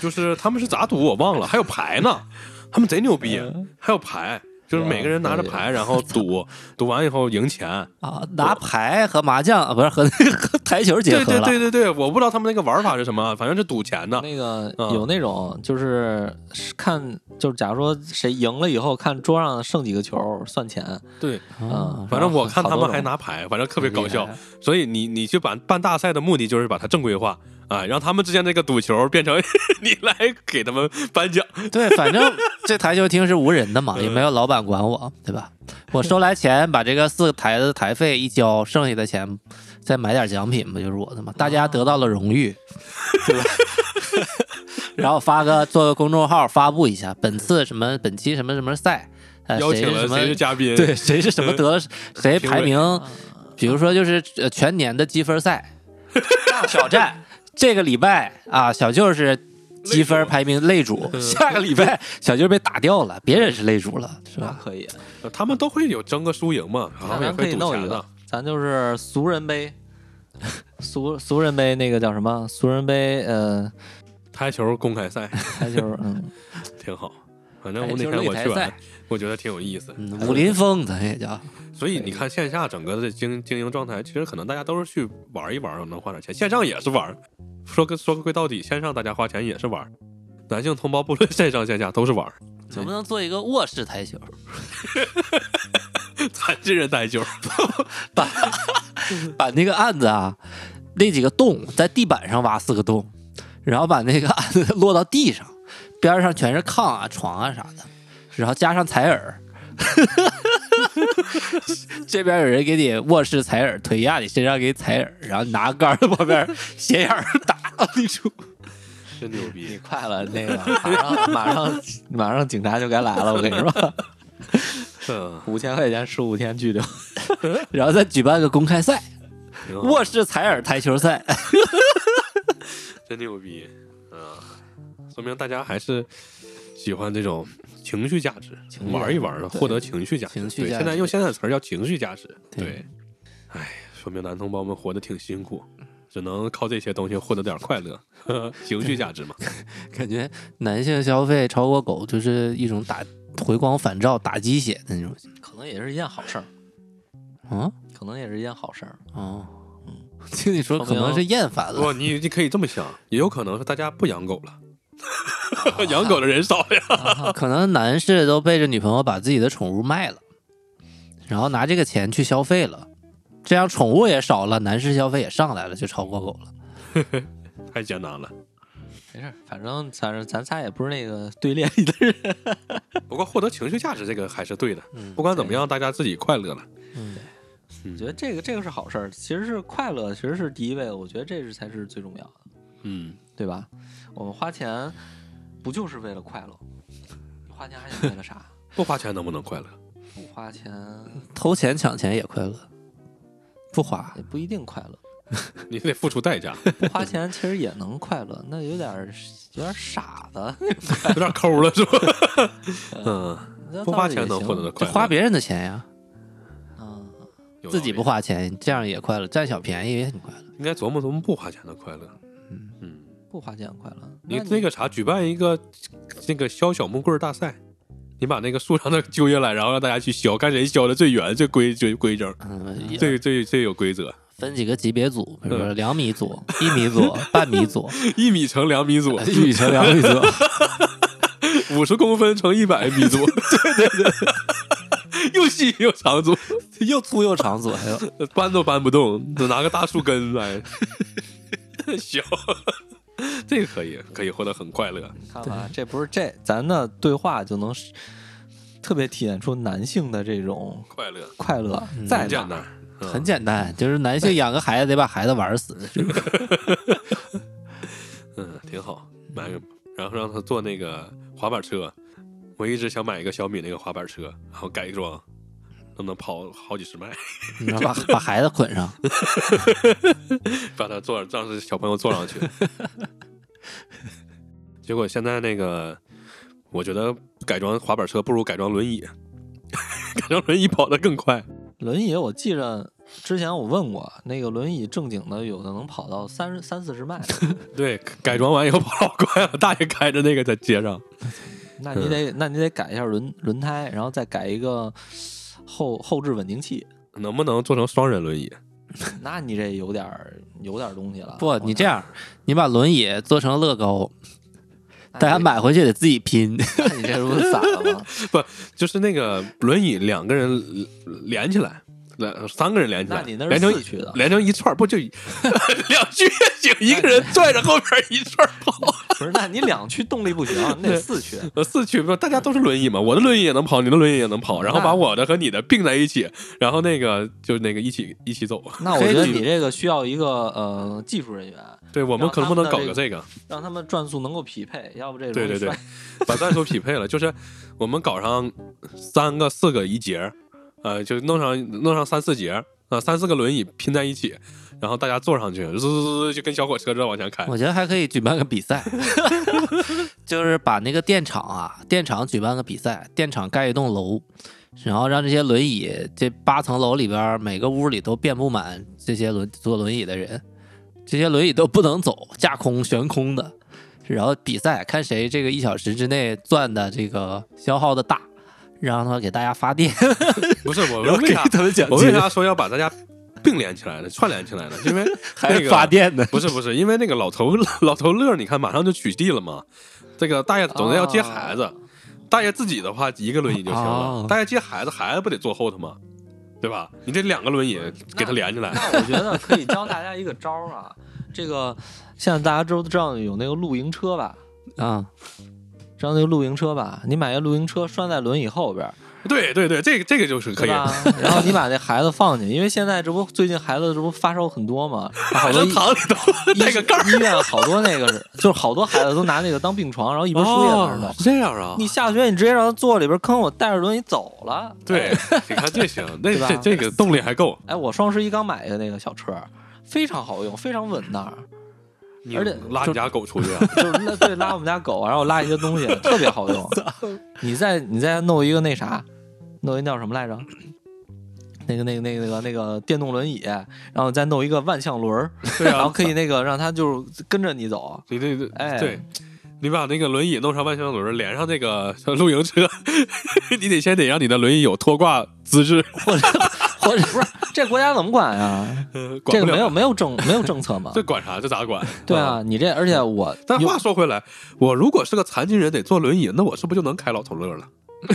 就是他们是咋赌我忘了，还有牌呢，他们贼牛逼，还有牌，就是每个人拿着牌，然后赌，赌完以后赢钱。啊，拿牌和麻将啊不是和那个和台球结对合了，对对对对，我不知道他们那个玩法是什么，反正是赌钱的。那个嗯有那种就是看，就是假如说谁赢了以后，看桌上剩几个球算钱。对，啊，反正我看他们还拿牌，反正特别搞笑。所以你你去办办大赛的目的就是把它正规化啊，让他们之间那个赌球变成 你来给他们颁奖。对，反正这台球厅是无人的嘛，也没有老板管我，对吧？我收来钱，把这个四个台的台费一交，剩下的钱再买点奖品，不就是我的吗？大家得到了荣誉，对吧？然后发个做个公众号发布一下，本次什么本期什么什么赛，呃，邀请了谁嘉宾？对，谁是什么得了谁排名，比如说就是呃全年的积分赛挑战，这个礼拜啊，小舅是积分排名擂主，下个礼拜小舅被打掉了，别人是擂主了，是吧？那可以，呃他们都会有争个输赢嘛，然后也可以会赌钱的弄一个。，咱就是俗人杯，俗俗人杯那个叫什么？俗人杯，呃，台球公开赛。台球，嗯，挺好，反正我那天我去完我觉得挺有意思。嗯，武林风咱也叫，所以你看线下整个的经经营状态，其实可能大家都是去玩一玩，能花点钱。线上也是玩，说个说个归到底，线上大家花钱也是玩。男性同胞不论线上线下都是玩，能不能做一个卧室台球？残疾人台球，把把那个案子啊，那几个洞在地板上挖四个洞，然后把那个案子落到地上，边上全是炕啊、床啊啥的，然后加上采耳。这边有人给你卧室采耳，腿压你身上给你采耳，然后拿个杆儿在旁边斜眼儿打你出。真牛逼你！快了，那个马上马上马上警察就该来了，我跟你说，嗯，五千块钱十五天拘留，然后再举办个公开赛，卧室采耳台球赛。真牛逼，嗯，说明大家还是喜欢这种情绪价值，玩一玩的，获得情绪价值。对，情绪价值现在用现在的词儿叫情绪价值。对对，哎，说明男同胞们活得挺辛苦，只能靠这些东西获得点快乐，情绪价值嘛。感觉男性消费超过狗就是一种打回光返照、打鸡血的那种。可能也是一件好事儿，啊可能也是一件好事儿。哦，听你说可能是厌烦了不，了。你你可以这么想，也有可能是大家不养狗了，养狗的人少呀。可能男士都背着女朋友把自己的宠物卖了，然后拿这个钱去消费了，这样宠物也少了，男士消费也上来了，就超过狗了。太简单了。没事儿，反正咱咱仨也不是那个队列里的人。不过获得情绪价值这个还是对的，嗯不管怎么样，大家自己快乐了。嗯，我觉得这个这个是好事儿，其实是快乐，其实是第一位的。我觉得这是才是最重要的，嗯，对吧？我们花钱不就是为了快乐？你花钱还想为了啥？不花钱能不能快乐？不花钱偷钱抢钱也快乐，不花也不一定快乐，你得付出代价，不花钱其实也能快乐，那有点儿有点儿傻的。有点抠了是吧？嗯，不花钱能获得的快乐，花别人的钱呀，嗯，自己不，花钱，这样也快乐，占小便宜也很快乐。应该琢磨琢磨不花钱的快乐。嗯嗯，不花钱快乐。你那那个啥，举办一个那个削小木棍儿大赛，你把那个树上的 揪下来，然后让大家去削，看谁削的最圆、最规、最规整、嗯，最最最有规则。分几个级别组，比如两米组、一米组、半米组、一米乘两米组，一米乘两米组。五十公分乘一百米组，对对对，又细又长组，又粗又长组，还有搬都搬不动，得拿个大树根来削。这个可以，可以获得很快乐。看吧，这不是这咱的对话就能特别体现出男性的这种快乐快乐嗯在哪很简单，嗯很简单，就是男性养个孩子得把孩子玩死。嗯，挺好。买个，然后让他坐那个滑板车。我一直想买一个小米那个滑板车，然后改装，能不能跑好几十迈？然后把把孩子捆上，把他坐，让这小朋友坐上去。结果现在那个，我觉得改装滑板车不如改装轮椅，改装轮椅跑得更快。轮椅，我记着之前我问过，那个轮椅正经的有的能跑到三三四十迈，对，改装完以后跑老快了，大爷开着那个在街上，那你得那你得改一下轮轮胎，然后再改一个后后置稳定器。能不能做成双人轮椅？那你这有点儿有点东西了。不，你这样，你把轮椅做成乐高，大家买回去得自己拼。那你这不是 散了吗？不就是那个轮椅两个人连起来，两三个人连起来，那你那连成是四驱的，连成一串儿，不就 两驱也行，一个人拽着后边一串儿跑。不是？那你两驱动力不行，你得四驱。呃，四驱不，大家都是轮椅嘛，我的轮椅也能跑，你的轮椅也能跑，然后把我的和你的并在一起，然后那个就那个一起一起走。那我觉得你这个需要一个呃技术人员，对，我们可能不能搞个这个？让他们转速能够匹配，要不这对对对把转速匹配了，就是我们搞上三个、四个一节儿，呃，就弄上弄上三四节儿啊、三四个轮椅拼在一起，然后大家坐上去，滋滋滋就跟小火车似的往前开。我觉得还可以举办个比赛，就是把那个电厂啊，电厂举办个比赛，电厂盖一栋楼，然后让这些轮椅，这八层楼里边每个屋里都遍布满这些轮坐轮椅的人，这些轮椅都不能走，架空悬空的，然后比赛看谁这个一小时之内钻的这个消耗的大，让他们给大家发电，不是我们为啥我为，啥说要把大家并联起来呢？串联起来呢？因为 还那个发电呢。不是不是，因为那个老头 老头乐，你看马上就取缔了嘛。这个大爷总得要接孩子，大爷自己的话一个轮椅就行了，哦大爷接孩子，孩子不得坐后头吗？对吧？你这两个轮椅给他连起来，那我觉得可以教大家一个招儿啊，这个现在大家都知道有那个露营车吧？啊，知道那个露营车吧？你买个露营车拴在轮椅后边儿，对对对，这个这个就是可以。然后你把那孩子放进去，因为现在这不最近孩子这不发烧很多嘛，好多躺里头那个盖儿，医院好多那个是，就是好多孩子都拿那个当病床，然后一边输液在那儿弄。哦是这样啊？你下学你直接让他坐里边坑，我带着轮椅走了。对，你看这行，那这这个动力还够。哎，我双十一刚买的那个小车，非常好用，非常稳当，你而且拉你家狗出去啊？就是那对拉我们家狗，然后拉一些东西，特别好用。你再你再弄一个那啥，弄一叫什么来着？那个那个那个那个那个电动轮椅，然后再弄一个万向轮儿，对啊，然后可以那个让它就是跟着你走。对对对哎对。你把那个轮椅弄上万向轮，连上那个露营车，你得先得让你的轮椅有拖挂资质，或者或者不是这国家怎么管呀？呃管这个没有没有政没有政策嘛 这？管啥？这咋管？对啊，你这而且我但话说回来，我如果是个残疾人得坐轮椅，那我是不是就能开老头乐了？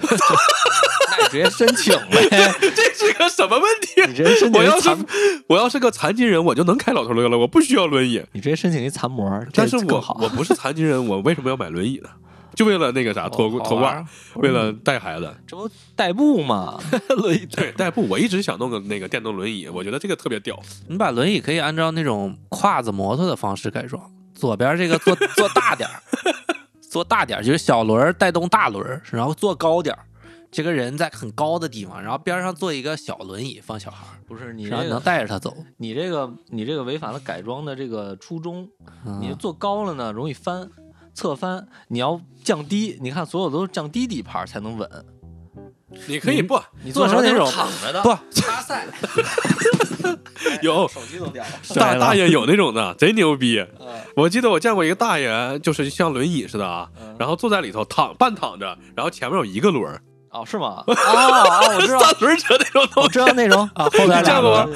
那你直接申请呗，这是个什么问题？你直接申请我要是我要是个残疾人，我就能开老头乐了，我不需要轮椅。你直接申请一残模，但是我。我不是残疾人，我为什么要买轮椅呢？就为了那个啥拖哦好拖挂，为了带孩子。这不代步吗？轮椅对，代步，我一直想弄个那个电动轮椅，我觉得这个特别屌。你把轮椅可以按照那种胯子摩托的方式改装，左边这个做做 大点儿，做大点儿就是小轮儿带动大轮儿，然后做高点儿，这个人在很高的地方，然后边上坐一个小轮椅放小孩儿，不是你然后能，带着他走。你这个你这个违反了改装的这个初衷。你嗯做高了呢，容易翻，侧翻。你要降低，你看所有都是降低底盘才能稳。你可以不你做成那种躺着的，不 插赛，有手机都掉了。大大爷有那种的，贼牛逼。嗯我记得我见过一个大爷，就是像轮椅似的啊，嗯然后坐在里头躺半躺着，然后前面有一个轮儿，哦，是吗？哦哦，我知道，三轮车那种东西。我知道那种啊，后边俩你见过吗？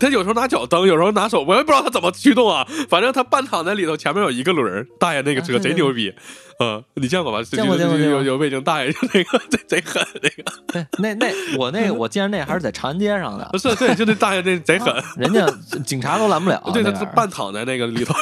他有时候拿脚蹬，有时候拿手，我也不知道他怎么驱动啊。反正他半躺在里头，前面有一个轮儿。大爷那个车啊贼牛逼，嗯，你见过吧？见过见过有有北京大爷就那个 贼贼狠那个，对，那那我那个 我见着那还是在长安街上的不，是对，就那大爷那贼狠，人家警察都拦不了。对，他半躺在那个里头。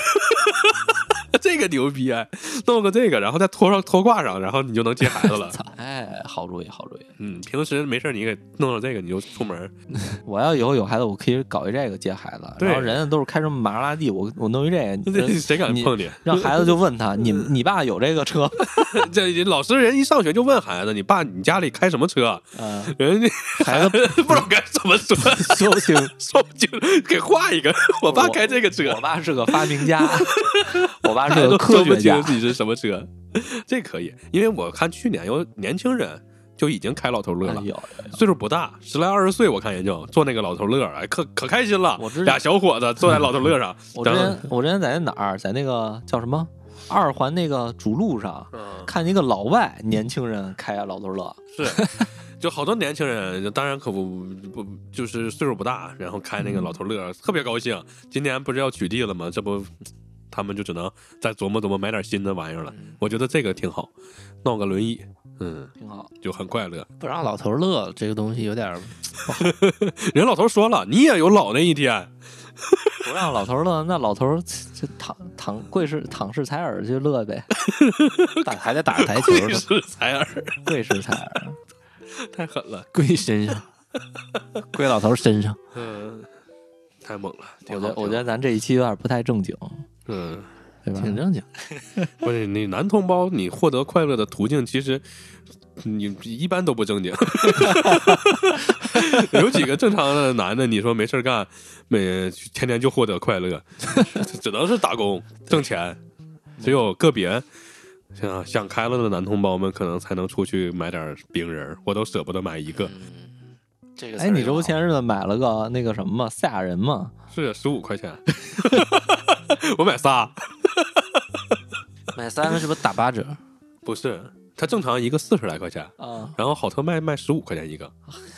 这个牛逼哎，弄个这个，然后再拖上拖挂上，然后你就能接孩子了。哎，好主意，好主意。嗯，平时没事儿你给弄上这个，你就出门。我要以后有孩子，我可以搞一这个接孩子。对然后人家都是开什么玛莎拉蒂，我我弄一这个，谁敢碰你？让孩子就问他，你你爸有这个车？这老师人一上学就问孩子：“你爸你家里开什么车嗯，？”人家孩子不知道该怎么说，说不清。说不清，给画一个。我爸开这个车我，爸是个发明家，我爸是科学家清。自己是什么车，这可以，因为我看去年有年轻人就已经开老头乐了岁数不大，十来二十岁，我看也就坐那个老头乐，哎，可可开心了。我俩小伙子坐在老头乐上，我之前我之前在那哪儿，在那个叫什么二环那个主路上，嗯，看见一个老外年轻人开老头乐，是，就好多年轻人，当然可不不就是岁数不大，然后开那个老头乐，特别高兴。今年不是要取缔了吗？这不，他们就只能再琢磨琢磨买点新的玩意儿了。我觉得这个挺好，弄个轮椅，嗯，挺好。就很快乐。不让老头乐，这个东西有点儿人老头说了，你也有老那一天。不让老头乐，那老头就躺躺跪式躺式采耳就乐呗，打 还得打个台球贵呢，是采耳，跪式采耳。太狠了。跪身上，跪老头身上。嗯，太猛了。我觉得我觉得咱这一期有点不太正经，嗯，对吧？挺正经，不是你男同胞，你获得快乐的途径其实你一般都不正经。有几个正常的男的，你说没事儿干，每天天就获得快乐，只能是打工挣钱。只有个别想想开了的男同胞们，可能才能出去买点冰人，我都舍不得买一个。这个哎，你这不前日子买了个那个什么嘛，赛亚人嘛？是十五块钱，我买仨，买三个是不是打八折？不是，它正常一个四十来块钱，啊，然后好特卖卖十五块钱一个，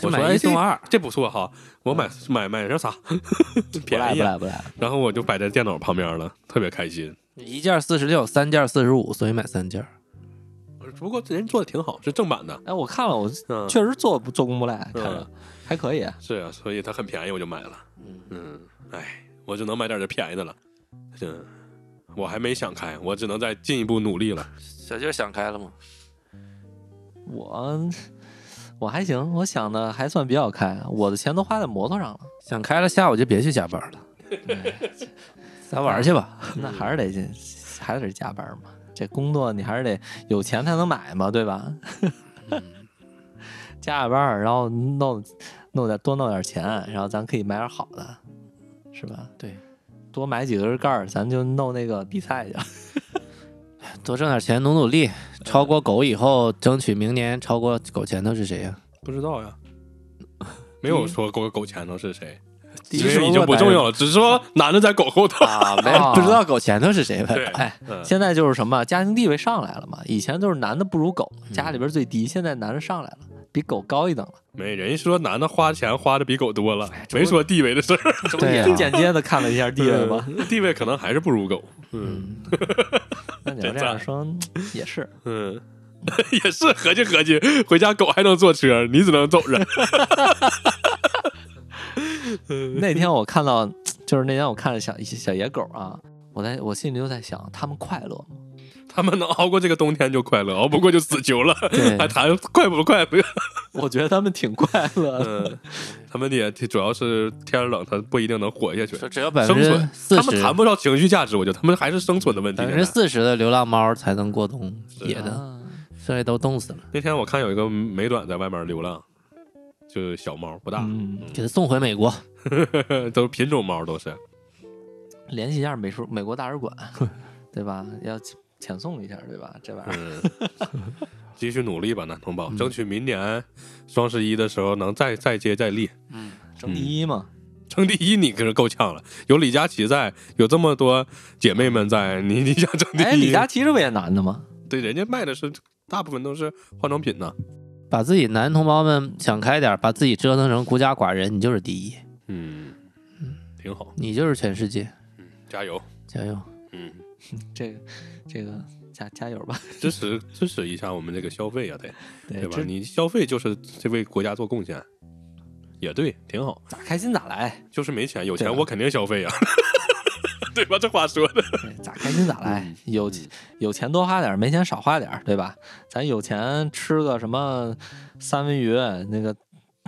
我说哎一送二，这不错哈，我买买买上仨，不赖便宜啊，不赖不赖。然后我就摆在电脑旁边了，特别开心。一件四十六，三件四十五，所以买三件。不过人做的挺好，是正版的，哎，我看了，我嗯，确实做做工不赖，看着嗯还可以。是啊，所以它很便宜，我就买了。嗯，嗯，哎，我只能买点这便宜的了。嗯，我还没想开，我只能再进一步努力了。小舅想开了吗？我我还行，我想的还算比较开，我的钱都花在摩托上了，想开了，下午就别去加班了，咱玩去吧。那还是得去还是得加班嘛。这工作你还是得有钱才能买嘛，对吧？嗯 加加班，然后弄弄点多弄点钱，然后咱可以买点好的，是吧？对，多买几根杆儿，咱就弄那个比赛去。多挣点钱，努努力，超过狗以后，争取明年超过狗前头是谁呀？不知道呀，没有说狗狗前头是谁，第一其实已经不重要了，只是说男的在狗后头。啊，没有不知道狗前头是谁呗。对，哎，嗯现在就是什么家庭地位上来了嘛，以前都是男的不如狗，嗯家里边最低，现在男的上来了，比狗高一等了。没人家说男的花钱花的比狗多了，没说地位的事儿，这不对啊也间接的看了一下地位吗？嗯地位可能还是不如狗。嗯嗯，那你要这样说也是，嗯，也是合计合计，回家狗还能坐车，你只能走着。那天我看到，就是那天我看了小小野狗啊，我在我心里就在想，他们快乐吗？他们能熬过这个冬天就快乐，熬不过就死球了，还谈快不快乐？我觉得他们挺快乐的。嗯，他们也主要是天冷，他不一定能活下去。说只要百分之生存，四十，他们谈不上情绪价值，我觉得他们还是生存的问题百。分之四十的流浪猫才能过冬，野的，啊剩下都冻死了。那天我看有一个美短在外面流浪，就是小猫，不大，嗯，给它送回美国，都是品种猫，都是。联系一下美术美国大使馆，对吧？要遣送一下，对吧？这玩意儿，嗯，继续努力吧，男同胞，嗯争取明年双十一的时候能再再接再厉。嗯，争第一嘛。争第一，你可是够呛了。有李佳琦在，有这么多姐妹们在，你你想争第一？哎，李佳琦这不也男的吗？对，人家卖的是大部分都是化妆品呢。把自己男同胞们想开点，把自己折腾成孤家寡人，你就是第一，嗯，挺好，你就是全世界，嗯加油。加油！嗯，这个这个加加油吧，支持支持一下我们这个消费啊，得对吧？你消费就是这为国家做贡献，也对，挺好。咋开心咋来，就是没钱，有钱我肯定消费啊，对吧？这话说的。咋开心咋来嗯。有有钱多花点，没钱少花点，对吧？咱有钱吃个什么三文鱼，那个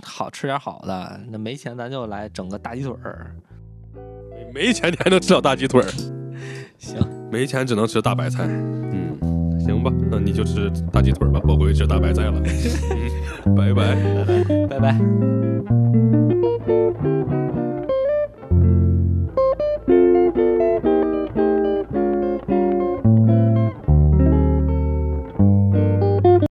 好吃点好的，那没钱咱就来整个大鸡腿儿。没钱你还能吃到大鸡腿儿，行，没钱只能吃大白菜。嗯，行吧，那你就吃大鸡腿吧，我回去吃大白菜了。嗯，拜拜。拜拜。